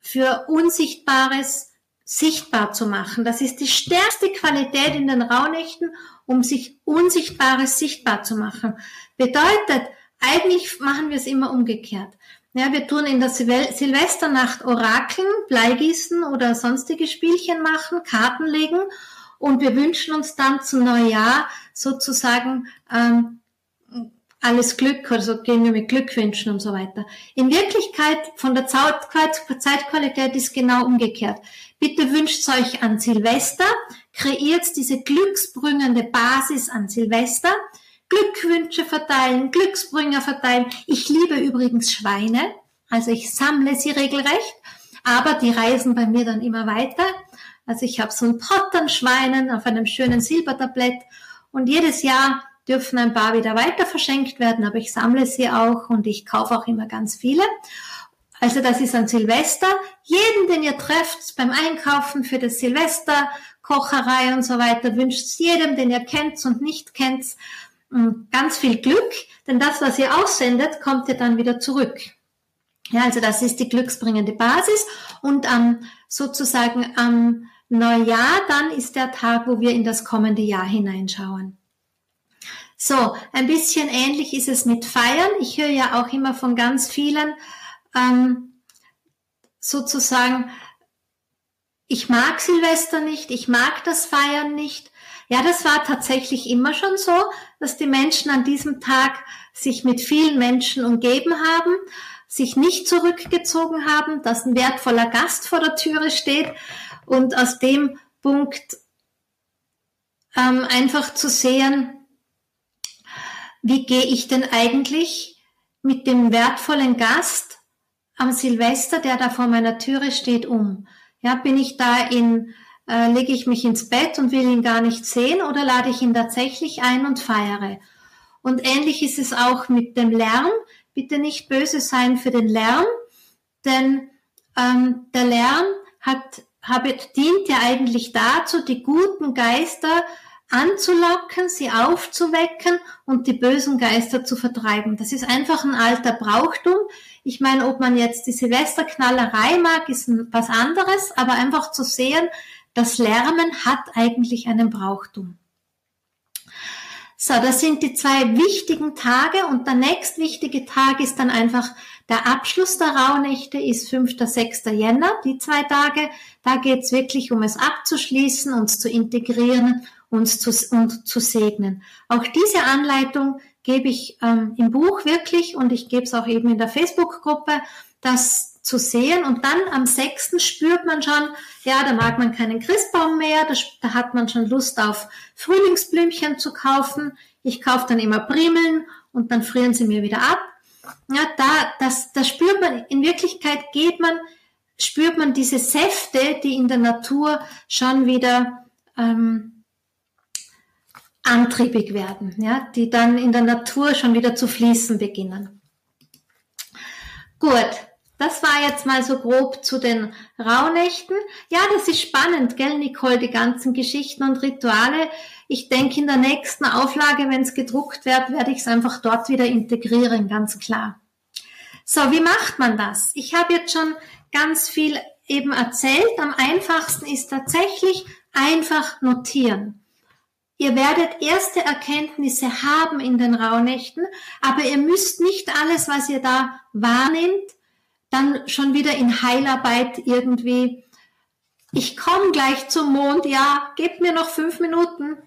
für Unsichtbares sichtbar zu machen. Das ist die stärkste Qualität in den Rauhnächten, um sich Unsichtbares sichtbar zu machen. Bedeutet, eigentlich machen wir es immer umgekehrt. Ja, wir tun in der Sil Silvesternacht Orakeln, Bleigießen oder sonstige Spielchen machen, Karten legen und wir wünschen uns dann zum Neujahr sozusagen ähm, alles Glück, also gehen wir mit Glückwünschen und so weiter. In Wirklichkeit von der Zeitqualität ist genau umgekehrt. Bitte wünscht euch an Silvester, kreiert diese glücksbringende Basis an Silvester, Glückwünsche verteilen, Glücksbringer verteilen. Ich liebe übrigens Schweine, also ich sammle sie regelrecht, aber die reisen bei mir dann immer weiter. Also ich habe so ein Pot an Schweinen auf einem schönen Silbertablett und jedes Jahr dürfen ein paar wieder weiter verschenkt werden, aber ich sammle sie auch und ich kaufe auch immer ganz viele. Also das ist an Silvester. Jeden, den ihr trefft beim Einkaufen für das Silvester, Kocherei und so weiter, wünscht jedem, den ihr kennt und nicht kennt, ganz viel Glück, denn das, was ihr aussendet, kommt ihr dann wieder zurück. Ja, also das ist die glücksbringende Basis und am sozusagen am Neujahr dann ist der Tag, wo wir in das kommende Jahr hineinschauen. So, ein bisschen ähnlich ist es mit Feiern. Ich höre ja auch immer von ganz vielen ähm, sozusagen, ich mag Silvester nicht, ich mag das Feiern nicht. Ja, das war tatsächlich immer schon so, dass die Menschen an diesem Tag sich mit vielen Menschen umgeben haben, sich nicht zurückgezogen haben, dass ein wertvoller Gast vor der Türe steht und aus dem Punkt ähm, einfach zu sehen, wie gehe ich denn eigentlich mit dem wertvollen Gast am Silvester, der da vor meiner Türe steht, um? Ja, bin ich da in, äh, lege ich mich ins Bett und will ihn gar nicht sehen oder lade ich ihn tatsächlich ein und feiere? Und ähnlich ist es auch mit dem Lärm. Bitte nicht böse sein für den Lärm, denn ähm, der Lärm hat, habe, dient ja eigentlich dazu, die guten Geister anzulocken, sie aufzuwecken und die bösen Geister zu vertreiben. Das ist einfach ein alter Brauchtum. Ich meine, ob man jetzt die Silvesterknallerei mag, ist was anderes, aber einfach zu sehen, das Lärmen hat eigentlich einen Brauchtum. So, das sind die zwei wichtigen Tage und der nächst wichtige Tag ist dann einfach der Abschluss der Rauhnächte ist 5. 6. Jänner, die zwei Tage. Da geht's wirklich um es abzuschließen, uns zu integrieren uns zu, und zu segnen. Auch diese Anleitung gebe ich ähm, im Buch wirklich und ich gebe es auch eben in der Facebook-Gruppe, das zu sehen. Und dann am 6. spürt man schon, ja, da mag man keinen Christbaum mehr, da, da hat man schon Lust auf Frühlingsblümchen zu kaufen. Ich kaufe dann immer Primeln und dann frieren sie mir wieder ab. Ja, da, das, das spürt man, in Wirklichkeit geht man, spürt man diese Säfte, die in der Natur schon wieder ähm, antriebig werden, ja, die dann in der Natur schon wieder zu fließen beginnen. Gut, das war jetzt mal so grob zu den Rauhnächten. Ja, das ist spannend, gell, Nicole, die ganzen Geschichten und Rituale. Ich denke, in der nächsten Auflage, wenn es gedruckt wird, werde ich es einfach dort wieder integrieren, ganz klar. So, wie macht man das? Ich habe jetzt schon ganz viel eben erzählt. Am einfachsten ist tatsächlich einfach notieren. Ihr werdet erste Erkenntnisse haben in den Rauhnächten, aber ihr müsst nicht alles, was ihr da wahrnehmt, dann schon wieder in Heilarbeit irgendwie. Ich komme gleich zum Mond, ja, gebt mir noch fünf Minuten.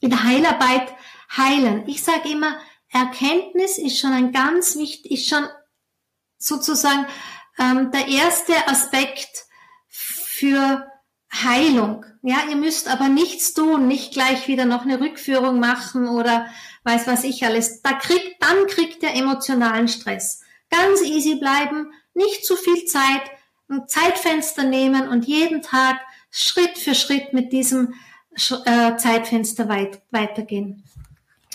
In Heilarbeit heilen. Ich sage immer, Erkenntnis ist schon ein ganz wichtig, ist schon sozusagen ähm, der erste Aspekt für Heilung. Ja, ihr müsst aber nichts tun, nicht gleich wieder noch eine Rückführung machen oder weiß was ich alles. Da kriegt, dann kriegt ihr emotionalen Stress. Ganz easy bleiben, nicht zu viel Zeit, ein Zeitfenster nehmen und jeden Tag Schritt für Schritt mit diesem äh, Zeitfenster weit, weitergehen.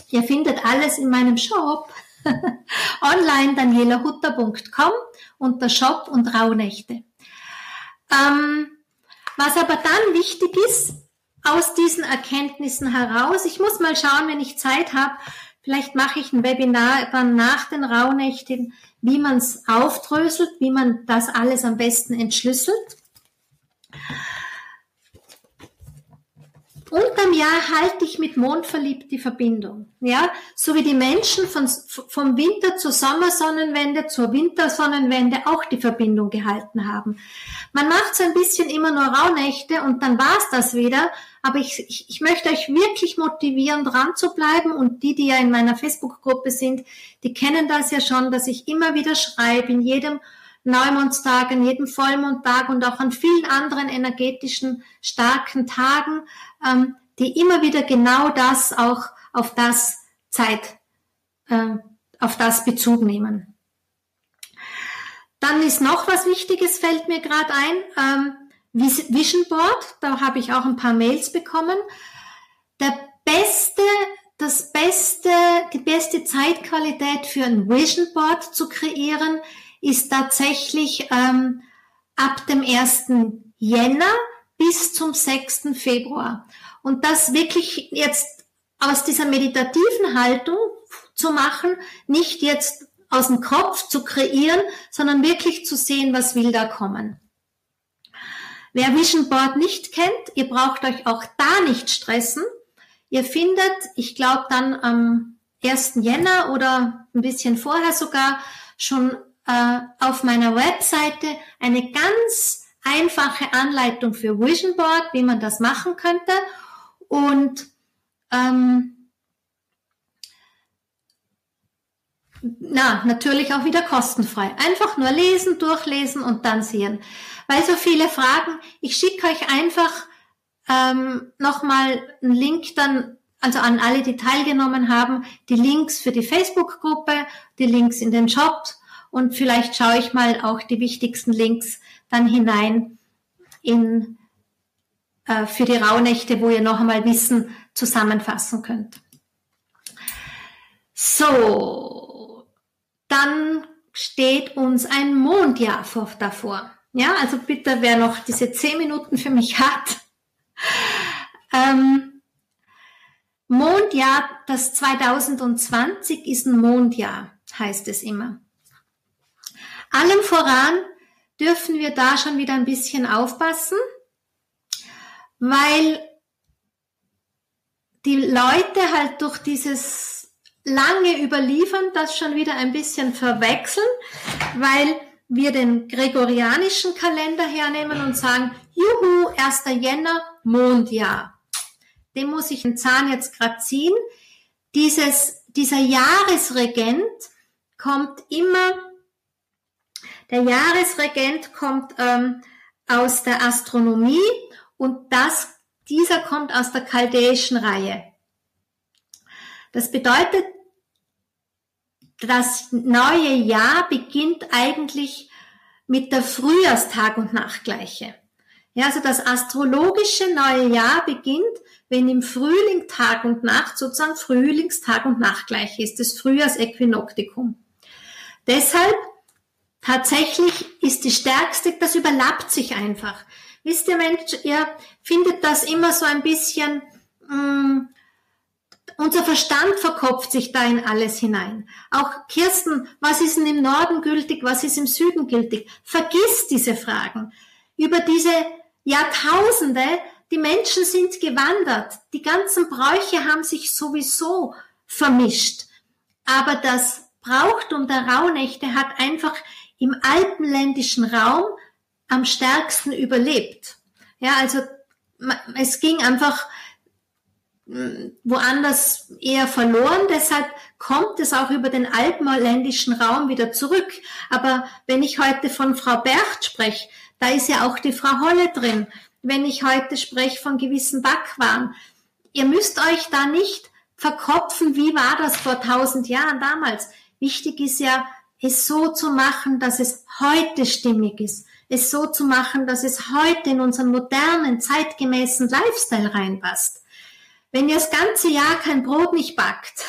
Ihr findet alles in meinem Shop online danielahutter.com unter Shop und Rauhnächte. Ähm, was aber dann wichtig ist, aus diesen Erkenntnissen heraus, ich muss mal schauen, wenn ich Zeit habe, vielleicht mache ich ein Webinar dann nach den Rauhnächten, wie man es aufdröselt, wie man das alles am besten entschlüsselt. Unterm Jahr halte ich mit Mond verliebt die Verbindung. Ja, so wie die Menschen von, vom Winter zur Sommersonnenwende zur Wintersonnenwende auch die Verbindung gehalten haben. Man macht so ein bisschen immer nur Rauhnächte und dann war's das wieder. Aber ich, ich, ich möchte euch wirklich motivieren, dran zu bleiben. Und die, die ja in meiner Facebook-Gruppe sind, die kennen das ja schon, dass ich immer wieder schreibe, in jedem Neumondstag, an jedem Vollmondtag und auch an vielen anderen energetischen starken Tagen, ähm, die immer wieder genau das auch auf das Zeit, äh, auf das Bezug nehmen. Dann ist noch was Wichtiges, fällt mir gerade ein. Ähm, Vision Board, da habe ich auch ein paar Mails bekommen. Der beste, das beste, die beste Zeitqualität für ein Vision Board zu kreieren, ist tatsächlich ähm, ab dem 1. Jänner bis zum 6. Februar. Und das wirklich jetzt aus dieser meditativen Haltung zu machen, nicht jetzt aus dem Kopf zu kreieren, sondern wirklich zu sehen, was will da kommen. Wer Vision Board nicht kennt, ihr braucht euch auch da nicht stressen. Ihr findet, ich glaube dann am 1. Jänner oder ein bisschen vorher sogar schon äh, auf meiner Webseite eine ganz einfache Anleitung für Vision Board, wie man das machen könnte. Und ähm, na, natürlich auch wieder kostenfrei. Einfach nur lesen, durchlesen und dann sehen. Weil so viele Fragen, ich schicke euch einfach ähm, nochmal einen Link dann, also an alle, die teilgenommen haben, die Links für die Facebook-Gruppe, die Links in den Shop und vielleicht schaue ich mal auch die wichtigsten Links dann hinein in, äh, für die Rauhnächte, wo ihr noch einmal Wissen zusammenfassen könnt. So, dann steht uns ein Mondjahr vor, davor. Ja, also bitte, wer noch diese zehn Minuten für mich hat. Ähm, Mondjahr, das 2020 ist ein Mondjahr, heißt es immer. Allem voran dürfen wir da schon wieder ein bisschen aufpassen, weil die Leute halt durch dieses lange Überliefern das schon wieder ein bisschen verwechseln, weil wir den gregorianischen Kalender hernehmen und sagen, juhu, 1. Jänner, Mondjahr. Dem muss ich den Zahn jetzt gerade ziehen. Dieses, dieser Jahresregent kommt immer der Jahresregent kommt ähm, aus der Astronomie und das, dieser kommt aus der chaldäischen Reihe. Das bedeutet, das neue Jahr beginnt eigentlich mit der Frühjahrstag- und Nachtgleiche. Ja, also das astrologische neue Jahr beginnt, wenn im Frühling Tag und Nacht sozusagen Frühlingstag und Nachtgleiche ist, das Frühjahrsäquinoktikum. Deshalb Tatsächlich ist die stärkste, das überlappt sich einfach. Wisst ihr, Mensch, ihr findet das immer so ein bisschen, mh, mm, unser Verstand verkopft sich da in alles hinein. Auch Kirsten, was ist denn im Norden gültig, was ist im Süden gültig? Vergiss diese Fragen. Über diese Jahrtausende, die Menschen sind gewandert, die ganzen Bräuche haben sich sowieso vermischt. Aber das Brauchtum der Rauhnächte hat einfach im alpenländischen Raum am stärksten überlebt. Ja, also es ging einfach woanders eher verloren, deshalb kommt es auch über den alpenländischen Raum wieder zurück. Aber wenn ich heute von Frau Bercht spreche, da ist ja auch die Frau Holle drin. wenn ich heute spreche von gewissen Backwaren. Ihr müsst euch da nicht verkopfen, wie war das vor tausend Jahren damals. Wichtig ist ja, es so zu machen, dass es heute stimmig ist. Es so zu machen, dass es heute in unseren modernen, zeitgemäßen Lifestyle reinpasst. Wenn ihr das ganze Jahr kein Brot nicht backt,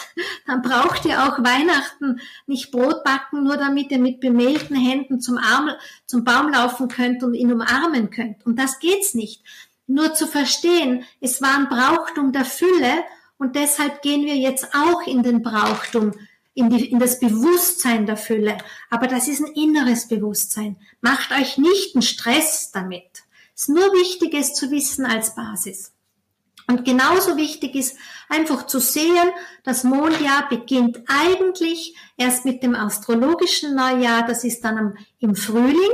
dann braucht ihr auch Weihnachten nicht Brot backen, nur damit ihr mit bemehlten Händen zum, Arm, zum Baum laufen könnt und ihn umarmen könnt. Und das geht's nicht. Nur zu verstehen, es war ein Brauchtum der Fülle und deshalb gehen wir jetzt auch in den Brauchtum, in, die, in das Bewusstsein der Fülle. Aber das ist ein inneres Bewusstsein. Macht euch nicht einen Stress damit. Es ist nur wichtig, es zu wissen als Basis. Und genauso wichtig ist einfach zu sehen, das Mondjahr beginnt eigentlich erst mit dem astrologischen Neujahr, das ist dann im Frühling,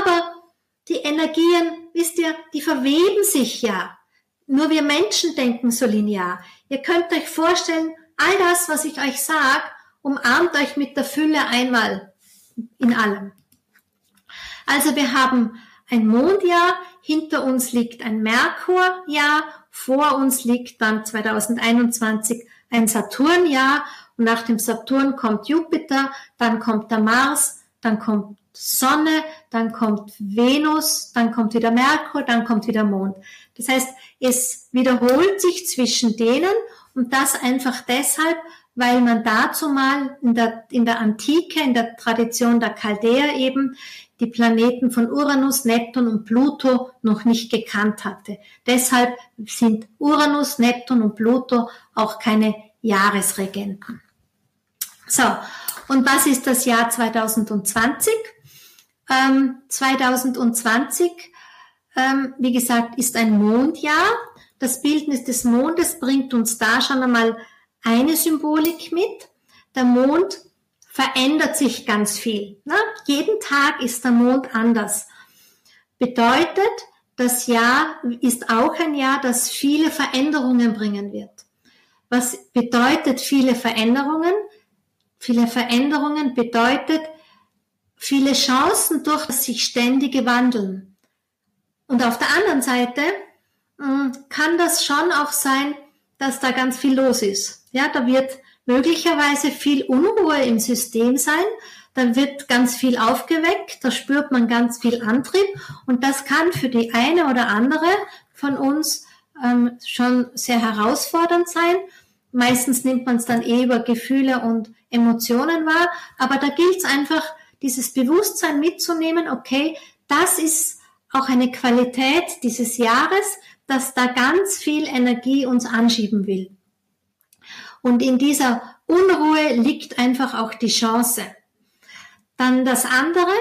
aber die Energien, wisst ihr, die verweben sich ja. Nur wir Menschen denken so linear. Ihr könnt euch vorstellen, all das, was ich euch sage, umarmt euch mit der Fülle einmal in allem. Also wir haben ein Mondjahr, hinter uns liegt ein Merkurjahr vor uns liegt dann 2021 ein Saturnjahr und nach dem Saturn kommt Jupiter, dann kommt der Mars, dann kommt Sonne, dann kommt Venus, dann kommt wieder Merkur, dann kommt wieder Mond. Das heißt, es wiederholt sich zwischen denen und das einfach deshalb, weil man dazu mal in der, in der Antike, in der Tradition der Chaldäer eben die Planeten von Uranus, Neptun und Pluto noch nicht gekannt hatte. Deshalb sind Uranus, Neptun und Pluto auch keine Jahresregenten. So, und was ist das Jahr 2020? Ähm, 2020, ähm, wie gesagt, ist ein Mondjahr. Das Bildnis des Mondes bringt uns da schon einmal eine Symbolik mit. Der Mond verändert sich ganz viel. Ne? Jeden Tag ist der Mond anders. Bedeutet, das Jahr ist auch ein Jahr, das viele Veränderungen bringen wird. Was bedeutet viele Veränderungen? Viele Veränderungen bedeutet viele Chancen durch das sich ständige Wandeln. Und auf der anderen Seite hm, kann das schon auch sein, dass da ganz viel los ist. Ja, da wird möglicherweise viel Unruhe im System sein. Da wird ganz viel aufgeweckt, da spürt man ganz viel Antrieb und das kann für die eine oder andere von uns ähm, schon sehr herausfordernd sein. Meistens nimmt man es dann eh über Gefühle und Emotionen wahr, aber da gilt es einfach, dieses Bewusstsein mitzunehmen, okay, das ist auch eine Qualität dieses Jahres, dass da ganz viel Energie uns anschieben will. Und in dieser Unruhe liegt einfach auch die Chance. Dann das andere,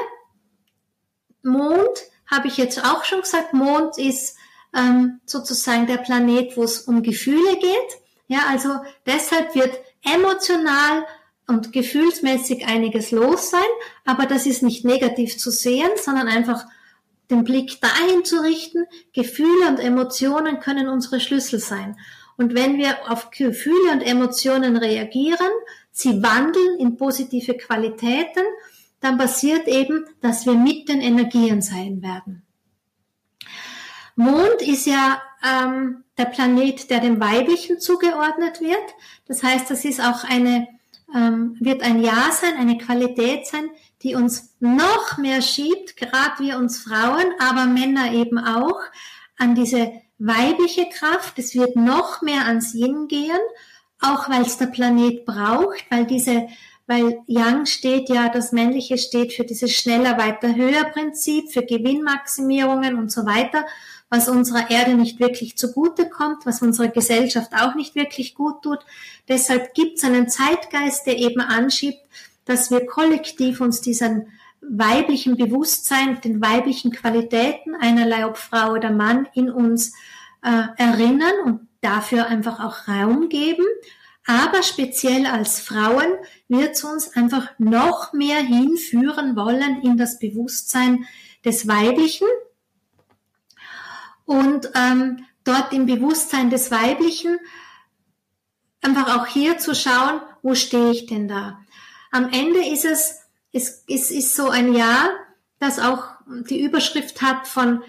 Mond, habe ich jetzt auch schon gesagt, Mond ist ähm, sozusagen der Planet, wo es um Gefühle geht. Ja, also deshalb wird emotional und gefühlsmäßig einiges los sein, aber das ist nicht negativ zu sehen, sondern einfach den Blick dahin zu richten. Gefühle und Emotionen können unsere Schlüssel sein. Und wenn wir auf Gefühle und Emotionen reagieren, sie wandeln in positive Qualitäten, dann passiert eben, dass wir mit den Energien sein werden. Mond ist ja ähm, der Planet, der dem Weiblichen zugeordnet wird. Das heißt, das ist auch eine, ähm, wird ein Jahr sein, eine Qualität sein, die uns noch mehr schiebt, gerade wir uns Frauen, aber Männer eben auch, an diese weibliche Kraft. Es wird noch mehr ans Yin gehen, auch weil es der Planet braucht, weil diese, weil Yang steht ja, das Männliche steht für dieses schneller, weiter, höher Prinzip, für Gewinnmaximierungen und so weiter, was unserer Erde nicht wirklich zugute kommt, was unserer Gesellschaft auch nicht wirklich gut tut. Deshalb gibt es einen Zeitgeist, der eben anschiebt, dass wir kollektiv uns diesen weiblichen Bewusstsein, den weiblichen Qualitäten, einerlei ob Frau oder Mann, in uns äh, erinnern und dafür einfach auch Raum geben. Aber speziell als Frauen wird es uns einfach noch mehr hinführen wollen in das Bewusstsein des Weiblichen. Und ähm, dort im Bewusstsein des Weiblichen einfach auch hier zu schauen, wo stehe ich denn da? Am Ende ist es es, es ist so ein Jahr, das auch die Überschrift hat von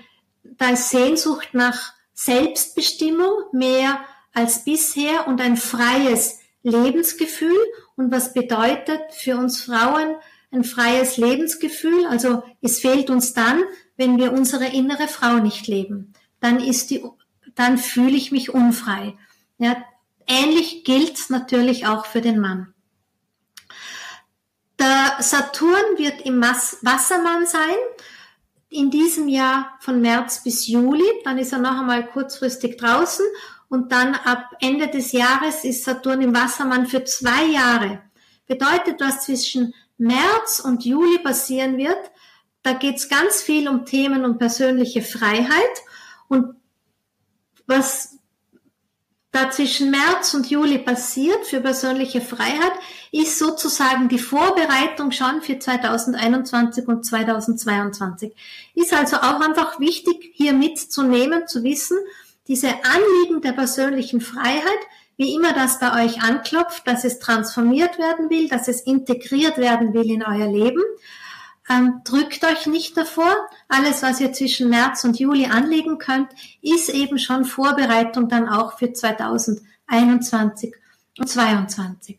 da ist Sehnsucht nach Selbstbestimmung mehr als bisher und ein freies Lebensgefühl. Und was bedeutet für uns Frauen ein freies Lebensgefühl? Also es fehlt uns dann, wenn wir unsere innere Frau nicht leben. Dann ist die, dann fühle ich mich unfrei. Ja, ähnlich gilt natürlich auch für den Mann. Der Saturn wird im Wassermann sein, in diesem Jahr von März bis Juli, dann ist er noch einmal kurzfristig draußen. Und dann ab Ende des Jahres ist Saturn im Wassermann für zwei Jahre. Bedeutet, was zwischen März und Juli passieren wird, da geht es ganz viel um Themen und persönliche Freiheit. Und was da zwischen März und Juli passiert für persönliche Freiheit, ist sozusagen die Vorbereitung schon für 2021 und 2022. Ist also auch einfach wichtig, hier mitzunehmen, zu wissen, diese Anliegen der persönlichen Freiheit, wie immer das bei euch anklopft, dass es transformiert werden will, dass es integriert werden will in euer Leben, ähm, drückt euch nicht davor. Alles, was ihr zwischen März und Juli anlegen könnt, ist eben schon Vorbereitung dann auch für 2021 und 2022.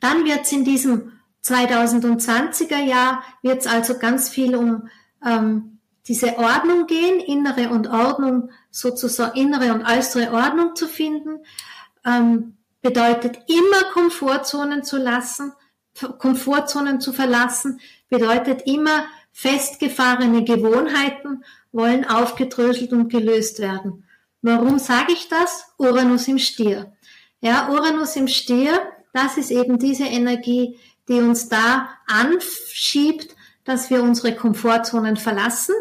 Dann wird es in diesem 2020er Jahr, wird es also ganz viel um ähm, diese Ordnung gehen, innere und Ordnung, sozusagen innere und äußere Ordnung zu finden, ähm, bedeutet immer Komfortzonen zu lassen, Komfortzonen zu verlassen, bedeutet immer festgefahrene Gewohnheiten wollen aufgedröselt und gelöst werden. Warum sage ich das? Uranus im Stier. Ja, Uranus im Stier, das ist eben diese Energie, die uns da anschiebt, dass wir unsere Komfortzonen verlassen.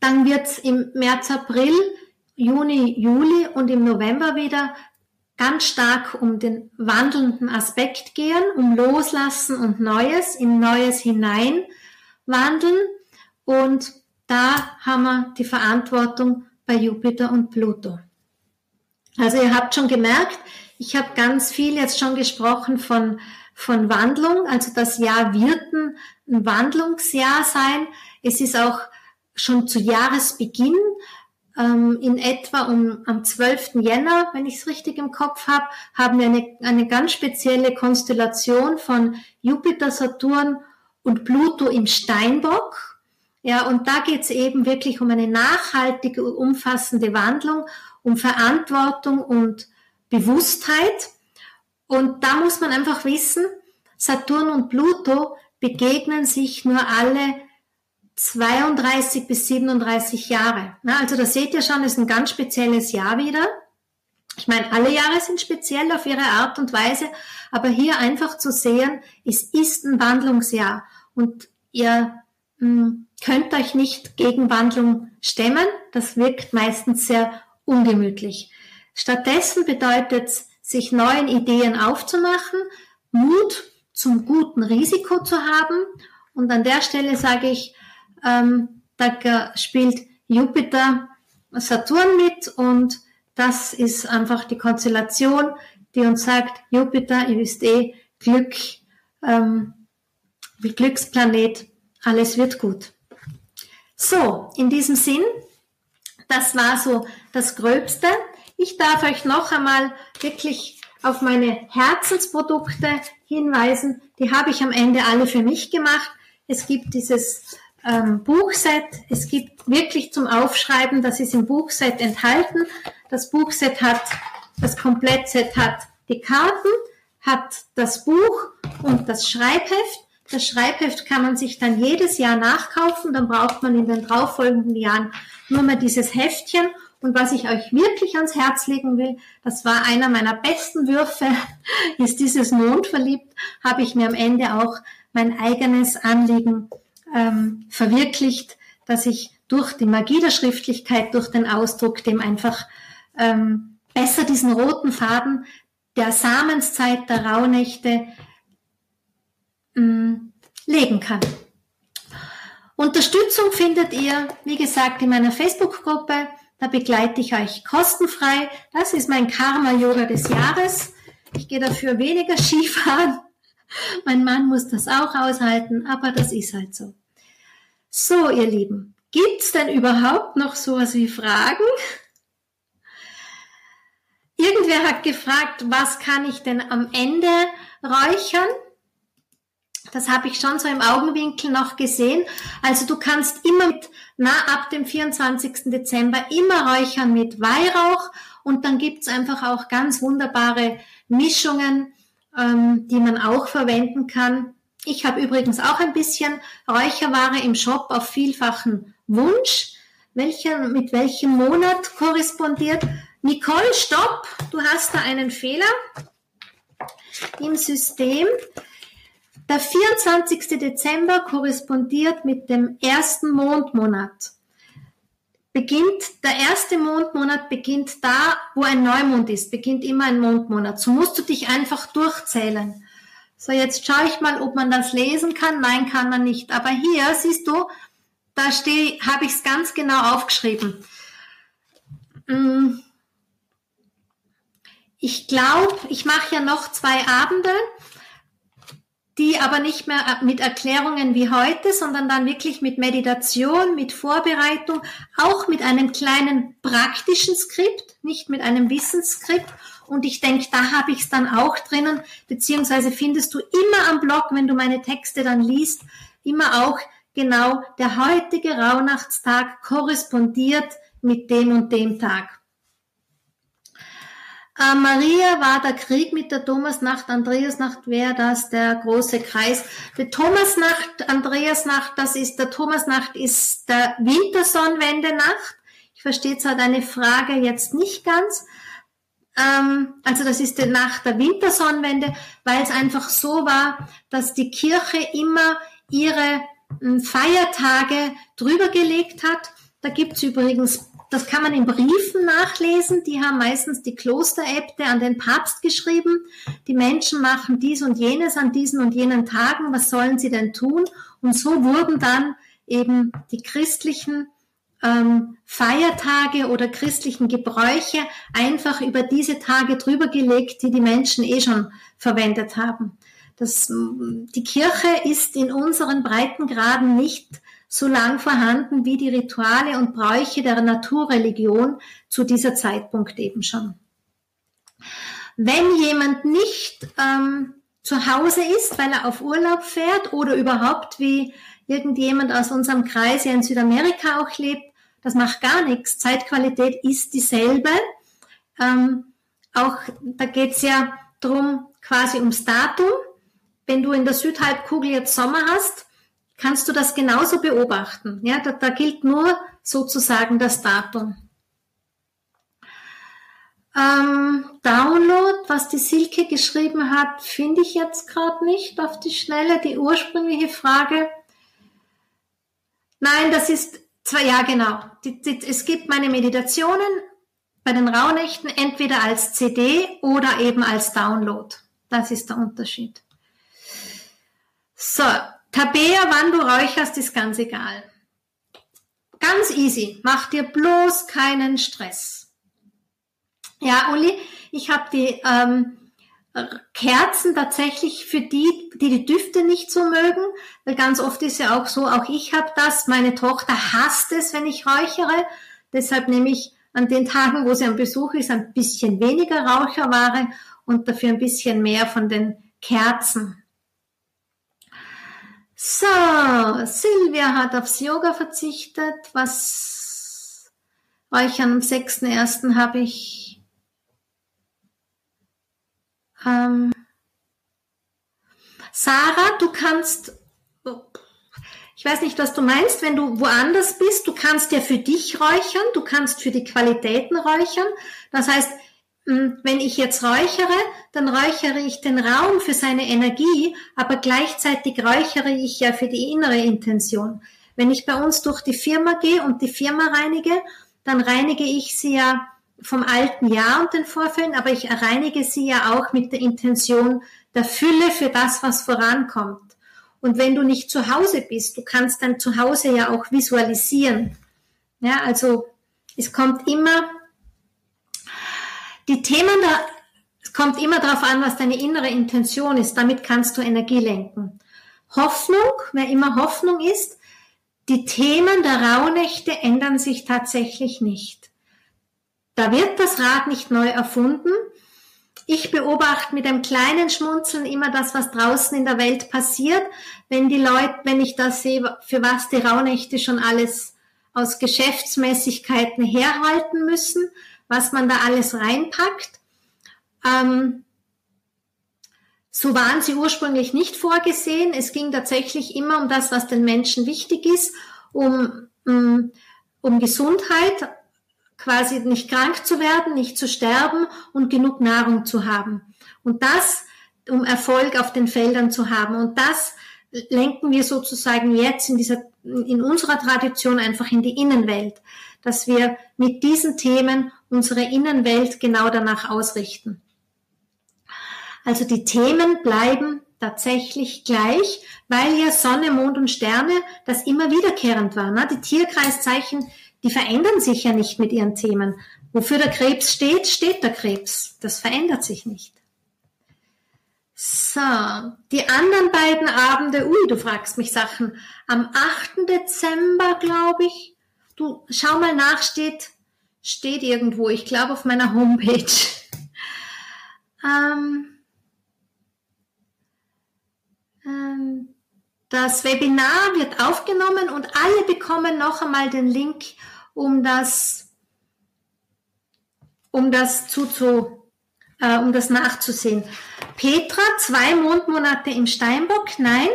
Dann wird es im März, April, Juni, Juli und im November wieder ganz stark um den wandelnden Aspekt gehen, um Loslassen und Neues, in Neues hinein wandeln. Und da haben wir die Verantwortung bei Jupiter und Pluto. Also ihr habt schon gemerkt, ich habe ganz viel jetzt schon gesprochen von, von Wandlung. Also das Jahr wird ein Wandlungsjahr sein. Es ist auch schon zu Jahresbeginn ähm, in etwa um, am 12. Jänner, wenn ich es richtig im Kopf habe, haben wir eine, eine ganz spezielle Konstellation von Jupiter, Saturn und Pluto im Steinbock. Ja, und da geht es eben wirklich um eine nachhaltige, umfassende Wandlung, um Verantwortung und Bewusstheit. Und da muss man einfach wissen, Saturn und Pluto begegnen sich nur alle 32 bis 37 Jahre. also da seht ihr schon, ist ein ganz spezielles Jahr wieder. Ich meine, alle Jahre sind speziell auf ihre Art und Weise, aber hier einfach zu sehen, es ist ein Wandlungsjahr und ihr mh, hm, könnt euch nicht gegen Wandlung stemmen. Das wirkt meistens sehr ungemütlich. Stattdessen bedeutet es, sich neuen Ideen aufzumachen, Mut zum guten Risiko zu haben. Und an der Stelle sage ich, ähm, da spielt Jupiter Saturn mit und das ist einfach die Konstellation, die uns sagt, Jupiter, ihr wisst eh, Glück, ähm, Glücksplanet, alles wird gut. So, in diesem Sinn, das war so das Gröbste. Ich darf euch noch einmal wirklich auf meine Herzensprodukte hinweisen. Die habe ich am Ende alle für mich gemacht. Es gibt dieses ähm, Buchset. Es gibt wirklich zum Aufschreiben, das ist im Buchset enthalten. Das Buchset hat, das Komplettset hat die Karten, hat das Buch und das Schreibheft. Das Schreibheft kann man sich dann jedes Jahr nachkaufen, dann braucht man in den darauffolgenden Jahren nur mehr dieses Heftchen. Und was ich euch wirklich ans Herz legen will, das war einer meiner besten Würfe, ist dieses Mondverliebt, habe ich mir am Ende auch mein eigenes Anliegen ähm, verwirklicht, dass ich durch die Magie der Schriftlichkeit, durch den Ausdruck dem einfach ähm, besser diesen roten Faden der Samenszeit der Rauhnächte ähm, legen kann. Unterstützung findet ihr, wie gesagt, in meiner Facebook-Gruppe. Da begleite ich euch kostenfrei. Das ist mein Karma-Yoga des Jahres. Ich gehe dafür weniger Skifahren. Mein Mann muss das auch aushalten, aber das ist halt so. So, ihr Lieben, Gibt's denn überhaupt noch sowas wie Fragen? Irgendwer hat gefragt, was kann ich denn am Ende räuchern? Das habe ich schon so im Augenwinkel noch gesehen. Also du kannst immer mit, na, ab dem 24. Dezember immer räuchern mit Weihrauch und dann gibt's einfach auch ganz wunderbare Mischungen, ähm, die man auch verwenden kann. Ich habe übrigens auch ein bisschen Räucherware im Shop auf vielfachen Wunsch. Welcher, mit welchem Monat korrespondiert? Nicole, stopp! Du hast da einen Fehler im System. Der 24. Dezember korrespondiert mit dem ersten Mondmonat. Beginnt, der erste Mondmonat beginnt da, wo ein Neumond ist, beginnt immer ein Mondmonat. So musst du dich einfach durchzählen. So, jetzt schaue ich mal, ob man das lesen kann. Nein, kann man nicht. Aber hier, siehst du, da habe ich es ganz genau aufgeschrieben. Mm. Ich glaube, ich mache ja noch zwei Abende die aber nicht mehr äh, mit Erklärungen wie heute, sondern dann wirklich mit Meditation, mit Vorbereitung, auch mit einem kleinen praktischen Skript, nicht mit einem Wissensskript. Und ich denke, da habe ich es dann auch drinnen, beziehungsweise findest du immer am Blog, wenn du meine Texte dann liest, immer auch genau der heutige Rauhnachtstag korrespondiert mit dem und dem Tag. Äh, Maria war der Krieg mit der Thomasnacht, Andreasnacht wäre das der große Kreis. Die Thomasnacht, Andreasnacht, das ist, der Thomasnacht ist der Wintersonnenwende-Nacht. Ich verstehe zwar deine Frage jetzt nicht ganz. Ähm, also das ist die Nacht der Wintersonnenwende, weil es einfach so war, dass die Kirche immer ihre hm, Feiertage drüber gelegt hat. Da gibt's übrigens das kann man in Briefen nachlesen. Die haben meistens die Klosteräbte an den Papst geschrieben. Die Menschen machen dies und jenes an diesen und jenen Tagen. Was sollen sie denn tun? Und so wurden dann eben die christlichen ähm, Feiertage oder christlichen Gebräuche einfach über diese Tage drüber gelegt, die die Menschen eh schon verwendet haben. Das, die Kirche ist in unseren Breitengraden nicht so lang vorhanden wie die Rituale und Bräuche der Naturreligion zu dieser Zeitpunkt eben schon. Wenn jemand nicht ähm, zu Hause ist, weil er auf Urlaub fährt oder überhaupt wie irgendjemand aus unserem Kreis ja in Südamerika auch lebt, das macht gar nichts. Zeitqualität ist dieselbe. Ähm, auch da geht's ja drum quasi ums Datum. Wenn du in der Südhalbkugel jetzt Sommer hast, kannst du das genauso beobachten. Ja, da, da gilt nur sozusagen das Datum. Ähm, Download, was die Silke geschrieben hat, finde ich jetzt gerade nicht auf die Schnelle. Die ursprüngliche Frage. Nein, das ist zwar, ja genau. Die, die, es gibt meine Meditationen bei den Rauhnächten entweder als CD oder eben als Download. Das ist der Unterschied. So, Tabea, wann du räucherst, ist ganz egal. Ganz easy. Mach dir bloß keinen Stress. Ja, Uli, ich habe die ähm, Kerzen tatsächlich für die, die die Düfte nicht so mögen, weil ganz oft ist ja auch so, auch ich habe das, meine Tochter hasst es, wenn ich räuchere, deshalb nehme ich an den Tagen, wo sie am Besuch ist, ein bisschen weniger Raucherware und dafür ein bisschen mehr von den Kerzen. So, Silvia hat aufs Yoga verzichtet. Was euch am 6.1. habe ich ähm, Sarah, du kannst, ich weiß nicht, was du meinst, wenn du woanders bist, du kannst ja für dich räuchern, du kannst für die Qualitäten räuchern. Das heißt, hm, wenn ich jetzt räuchere, dann räuchere ich den Raum für seine Energie, aber gleichzeitig räuchere ich ja für die innere Intention. Wenn ich bei uns durch die Firma gehe und die Firma reinige, dann reinige ich sie ja vom alten Jahr und den Vorfällen, aber ich reinige sie ja auch mit der Intention der Fülle für das, was vorankommt. Und wenn du nicht zu Hause bist, du kannst dann zu Hause ja auch visualisieren. Ja, also es kommt immer die Themen da, es kommt immer darauf an, was deine innere Intention ist. Damit kannst du Energie lenken. Hoffnung, wer immer Hoffnung ist, die Themen der Rauhnächte ändern sich tatsächlich nicht. Da wird das Rad nicht neu erfunden. Ich beobachte mit einem kleinen Schmunzeln immer das, was draußen in der Welt passiert, wenn die Leute, wenn ich das sehe, für was die Rauhnächte schon alles aus Geschäftsmäßigkeiten herhalten müssen, was man da alles reinpackt. Ähm, so waren sie ursprünglich nicht vorgesehen. Es ging tatsächlich immer um das, was den Menschen wichtig ist, um, um, um Gesundheit, quasi nicht krank zu werden, nicht zu sterben und genug Nahrung zu haben. Und das, um Erfolg auf den Feldern zu haben. Und das lenken wir sozusagen jetzt in dieser, in unserer Tradition einfach in die Innenwelt, dass wir mit diesen Themen unsere Innenwelt genau danach ausrichten. Also die Themen bleiben tatsächlich gleich, weil ja Sonne, Mond und Sterne das immer wiederkehrend war. Ne? Die Tierkreiszeichen, die verändern sich ja nicht mit ihren Themen. Wofür der Krebs steht, steht der Krebs. Das verändert sich nicht. So, die anderen beiden Abende, ui, du fragst mich Sachen. Am 8. Dezember, glaube ich. Du, schau mal nach, steht, steht irgendwo, ich glaube auf meiner Homepage. ähm, ähm, das Webinar wird aufgenommen und alle bekommen noch einmal den Link, um das, um das zuzu, äh, um das nachzusehen. Petra, zwei Mondmonate im Steinbock? Nein,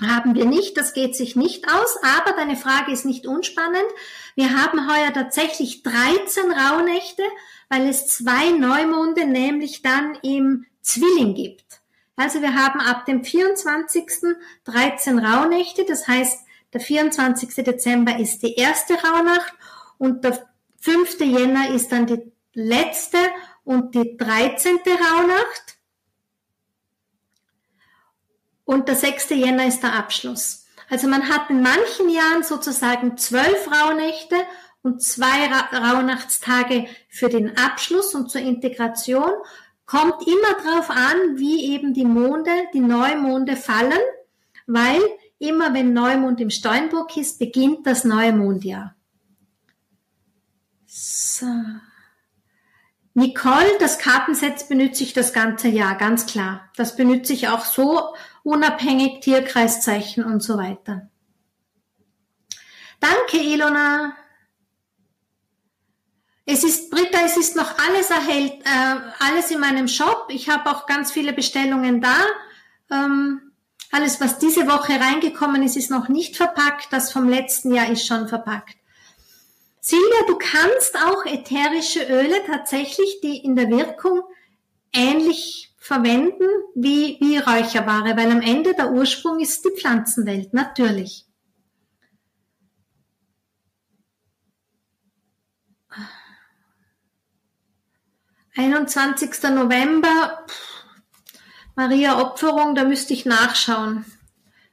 haben wir nicht. Das geht sich nicht aus. Aber deine Frage ist nicht unspannend. Wir haben heuer tatsächlich 13 Rauhnächte, weil es zwei Neumonde nämlich dann im Zwilling gibt. Also wir haben ab dem 24. 13 Rauhnächte, das heißt, der 24. Dezember ist die erste Rauhnacht und der 5. Jänner ist dann die letzte und die 13. Rauhnacht. Und der 6. Jänner ist der Abschluss. Also man hat in manchen Jahren sozusagen zwölf Rauhnächte und zwei Ra Rauhnachtstage für den Abschluss und zur Integration Kommt immer darauf an, wie eben die Monde, die Neumonde fallen, weil immer wenn Neumond im Steinbock ist, beginnt das neue Mondjahr. So. Nicole, das Kartenset benütze ich das ganze Jahr, ganz klar. Das benütze ich auch so unabhängig, Tierkreiszeichen und so weiter. Danke, Ilona. Es ist, Britta, es ist noch alles erhält, äh, alles in meinem Shop. Ich habe auch ganz viele Bestellungen da. Ähm, alles, was diese Woche reingekommen ist, ist noch nicht verpackt. Das vom letzten Jahr ist schon verpackt. Silvia, du kannst auch ätherische Öle tatsächlich, die in der Wirkung ähnlich verwenden wie, wie Räucherware, weil am Ende der Ursprung ist die Pflanzenwelt, natürlich. 21. November, Maria Opferung, da müsste ich nachschauen.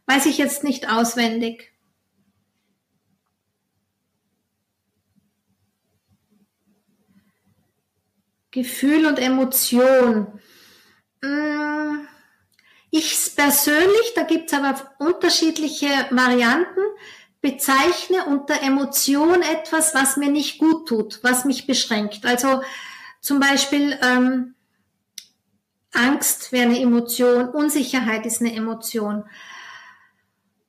Weiß ich jetzt nicht auswendig. Gefühl und Emotion. Mm, ich persönlich, da gibt es aber unterschiedliche Varianten, bezeichne unter Emotion etwas, was mir nicht gut tut, was mich beschränkt. Also zum Beispiel ähm, Angst wäre eine Emotion, Unsicherheit ist eine Emotion.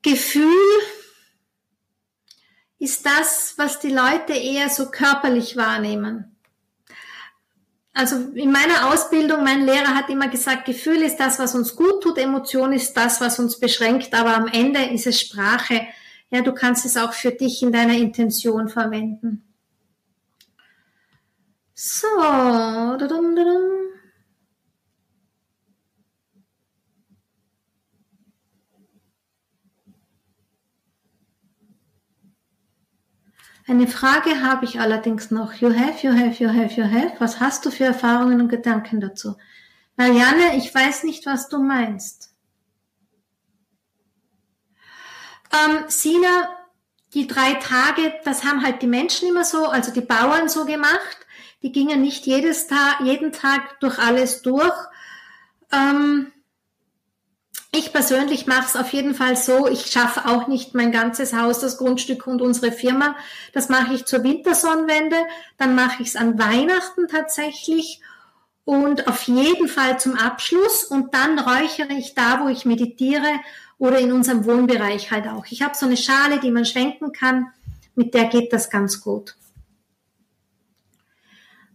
Gefühl ist das, was die Leute eher so körperlich wahrnehmen. Also in meiner Ausbildung, mein Lehrer hat immer gesagt, Gefühl ist das, was uns gut tut, Emotion ist das, was uns beschränkt, aber am Ende ist es Sprache. Ja, du kannst es auch für dich in deiner Intention verwenden. So, da -dum, Eine Frage habe ich allerdings noch. You have, you have, you have, you have. Was hast du für Erfahrungen und Gedanken dazu? Marianne, ich weiß nicht, was du meinst. Ähm, Sina, die drei Tage, das haben halt die Menschen immer so, also die Bauern so gemacht die gingen nicht jedes Tag, jeden Tag durch alles durch. Ähm, ich persönlich mache es auf jeden Fall so, ich schaffe auch nicht mein ganzes Haus, das Grundstück und unsere Firma. Das mache ich zur Wintersonnenwende, dann mache ich es an Weihnachten tatsächlich und auf jeden Fall zum Abschluss und dann räuchere ich da, wo ich meditiere oder in unserem Wohnbereich halt auch. Ich habe so eine Schale, die man schwenken kann, mit der geht das ganz gut.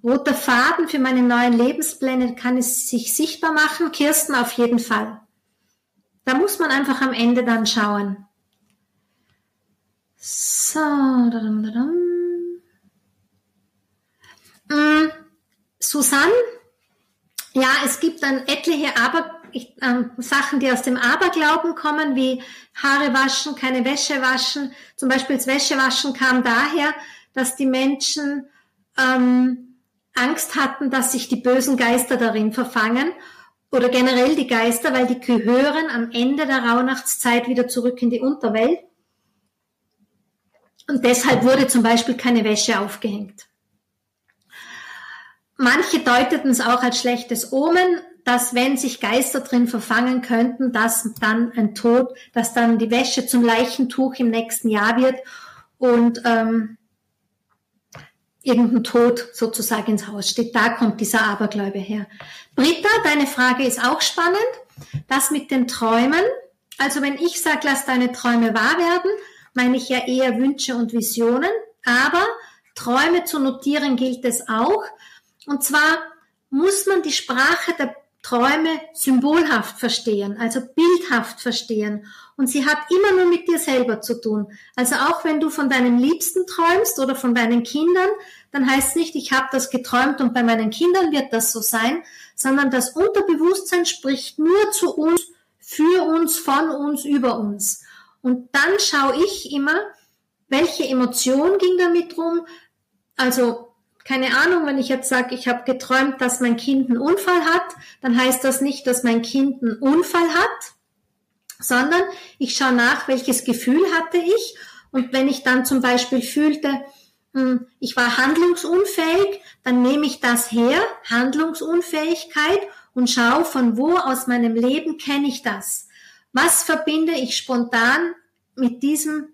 Roter Faden für meine neuen Lebenspläne kann es sich sichtbar machen. Kirsten auf jeden Fall. Da muss man einfach am Ende dann schauen. So. Dadum, dadum. Mm, Susanne, ja, es gibt dann etliche Aber, ich, ähm, Sachen, die aus dem Aberglauben kommen, wie Haare waschen, keine Wäsche waschen. Zum Beispiel das Wäschewaschen kam daher, dass die Menschen ähm, Angst hatten, dass sich die bösen Geister darin verfangen oder generell die Geister, weil die gehören am Ende der Rauhnachtszeit wieder zurück in die Unterwelt. Und deshalb wurde zum Beispiel keine Wäsche aufgehängt. Manche deuteten es auch als schlechtes Omen, dass wenn sich Geister drin verfangen könnten, dass dann ein Tod, dass dann die Wäsche zum Leichentuch im nächsten Jahr wird und ähm, irgendein Tod sozusagen ins Haus steht. Da kommt dieser Abergläube her. Britta, deine Frage ist auch spannend. Das mit den Träumen. Also wenn ich sage, lass deine Träume wahr werden, meine ich ja eher Wünsche und Visionen. Aber Träume zu notieren gilt es auch. Und zwar muss man die Sprache der Träume symbolhaft verstehen, also bildhaft verstehen. Und sie hat immer nur mit dir selber zu tun. Also auch wenn du von deinen Liebsten träumst oder von deinen Kindern, dann heißt nicht, ich habe das geträumt und bei meinen Kindern wird das so sein, sondern das Unterbewusstsein spricht nur zu uns, für uns, von uns, über uns. Und dann schaue ich immer, welche Emotion ging damit rum. Also keine Ahnung, wenn ich jetzt sage, ich habe geträumt, dass mein Kind einen Unfall hat, dann heißt das nicht, dass mein Kind einen Unfall hat, sondern ich schaue nach, welches Gefühl hatte ich. Und wenn ich dann zum Beispiel fühlte, hm, ich war handlungsunfähig, dann nehme ich das her, Handlungsunfähigkeit, und schaue, von wo aus meinem Leben kenne ich das. Was verbinde ich spontan mit diesem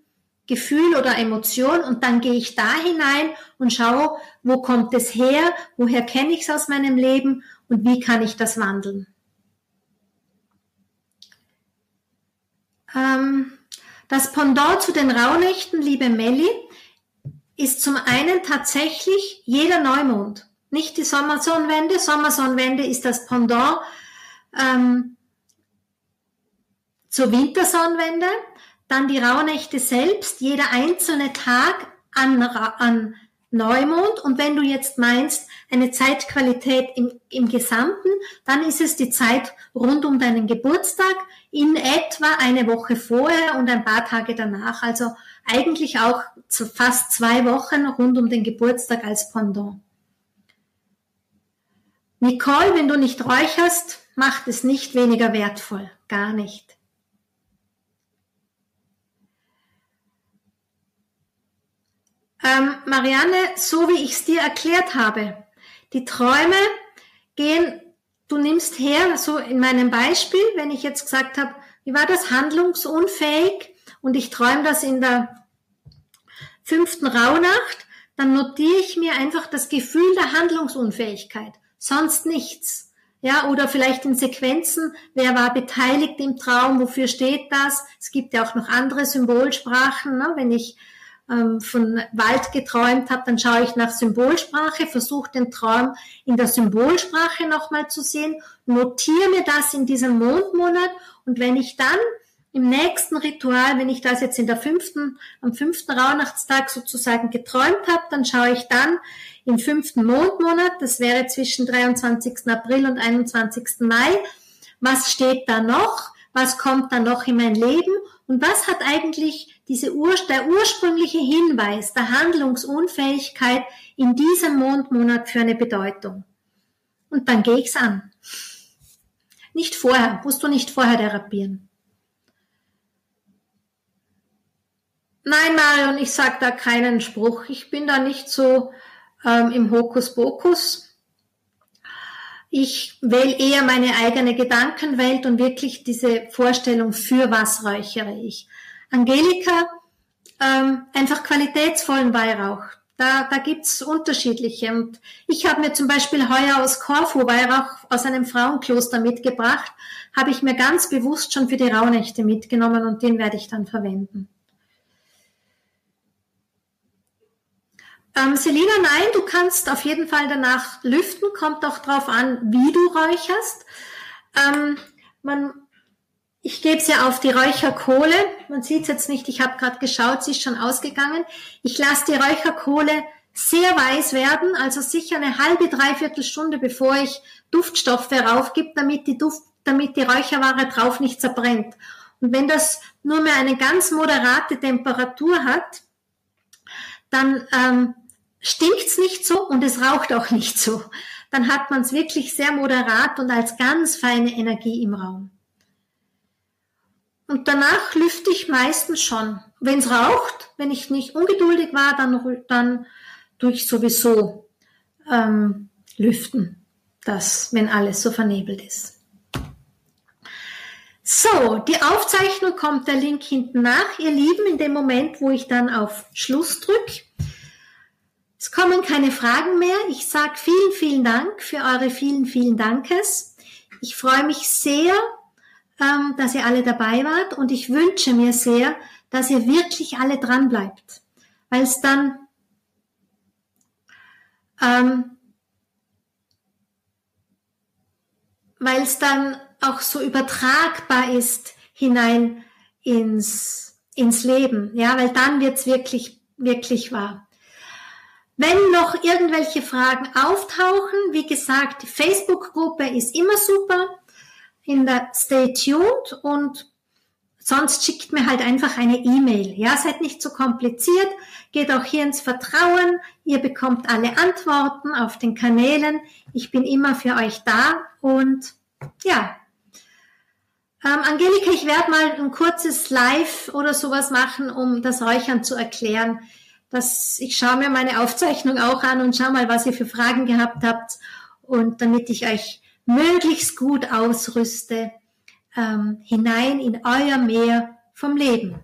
Gefühl oder Emotion und dann gehe ich da hinein und schaue, wo kommt es her, woher kenne ich es aus meinem Leben und wie kann ich das wandeln. Ähm, das Pendant zu den Rauhnächten, liebe Melli, ist zum einen tatsächlich jeder Neumond, nicht die Sommersonnenwende. Sommersonnenwende ist das Pendant ähm, zur Wintersonnenwende dann die Rauhnächte selbst, jeder einzelne Tag an, an Neumond. Und wenn du jetzt meinst, eine Zeitqualität im, im Gesamten, dann ist es die Zeit rund um deinen Geburtstag, in etwa eine Woche vorher und ein paar Tage danach. Also eigentlich auch fast zwei Wochen rund um den Geburtstag als Pendant. Nicole, wenn du nicht räucherst, macht es nicht weniger wertvoll. Gar nicht. Ähm, Marianne, so wie ich es dir erklärt habe, die Träume gehen, du nimmst her, so in meinem Beispiel, wenn ich jetzt gesagt habe, wie war das handlungsunfähig und ich träume das in der fünften Rauhnacht, dann notiere ich mir einfach das Gefühl der Handlungsunfähigkeit, sonst nichts. Ja, oder vielleicht in Sequenzen, wer war beteiligt im Traum, wofür steht das? Es gibt ja auch noch andere Symbolsprachen, ne? wenn ich ähm, von Wald geträumt habe, dann schaue ich nach Symbolsprache, versuche den Traum in der Symbolsprache nochmal zu sehen, notiere mir das in diesem Mondmonat und wenn ich dann im nächsten Ritual, wenn ich das jetzt in der fünften, am fünften Rauhnachtstag sozusagen geträumt habe, dann schaue ich dann im fünften Mondmonat, das wäre zwischen 23. April und 21. Mai, was steht da noch, was kommt da noch in mein Leben und was hat eigentlich diese Ur der ursprüngliche Hinweis der Handlungsunfähigkeit in diesem Mondmonat für eine Bedeutung. Und dann gehe ich's an. Nicht vorher, musst du nicht vorher therapieren. Nein, Marion, ich sag da keinen Spruch. Ich bin da nicht so ähm, im Hokuspokus. Ich wähle eher meine eigene Gedankenwelt und wirklich diese Vorstellung, für was räuchere ich. Angelika, ähm, einfach qualitätsvollen Weihrauch. Da, da gibt's unterschiedliche. Und ich habe mir zum Beispiel heuer aus Korfu Weihrauch aus einem Frauenkloster mitgebracht, habe ich mir ganz bewusst schon für die Rauhnächte mitgenommen und den werde ich dann verwenden. Ähm, Selina, nein, du kannst auf jeden Fall danach lüften, kommt auch drauf an, wie du räucherst. Ähm, man, ich gebe es ja auf die Räucherkohle. Man sieht es jetzt nicht, ich habe gerade geschaut, sie ist schon ausgegangen. Ich lasse die Räucherkohle sehr weiß werden, also sicher eine halbe, dreiviertel Stunde, bevor ich Duftstoffe raufgib, damit die Duft, damit die Räucherware drauf nicht zerbrennt. Und wenn das nur mehr eine ganz moderate Temperatur hat, dann ähm, stinkt's nicht so und es raucht auch nicht so. Dann hat man es wirklich sehr moderat und als ganz feine Energie im Raum. Und danach lüfte ich meistens schon. Wenn es raucht, wenn ich nicht ungeduldig war, dann, dann tue ich sowieso ähm, lüften, das, wenn alles so vernebelt ist. So, die Aufzeichnung kommt der Link hinten nach, ihr Lieben, in dem Moment, wo ich dann auf Schluss drücke. Es kommen keine Fragen mehr. Ich sage vielen, vielen Dank für eure vielen, vielen Dankes. Ich freue mich sehr, ähm, dass ihr alle dabei wart und ich wünsche mir sehr, dass ihr wirklich alle dran bleibt, weil es dann ähm, weil es dann auch so übertragbar ist hinein ins, ins Leben, ja, weil dann wird's wirklich, wirklich wahr. Wenn noch irgendwelche Fragen auftauchen, wie gesagt, die Facebook-Gruppe ist immer super. In der Stay tuned und sonst schickt mir halt einfach eine E-Mail. Ja, seid nicht so kompliziert. Geht auch hier ins Vertrauen. Ihr bekommt alle Antworten auf den Kanälen. Ich bin immer für euch da und ja. Ähm, Angelika, ich werde mal ein kurzes Live oder sowas machen, um das Räuchern zu erklären dass ich schaue mir meine Aufzeichnung auch an und schau mal, was ihr für Fragen gehabt habt und damit ich euch möglichst gut ausrüste ähm, hinein in euer Meer vom Leben.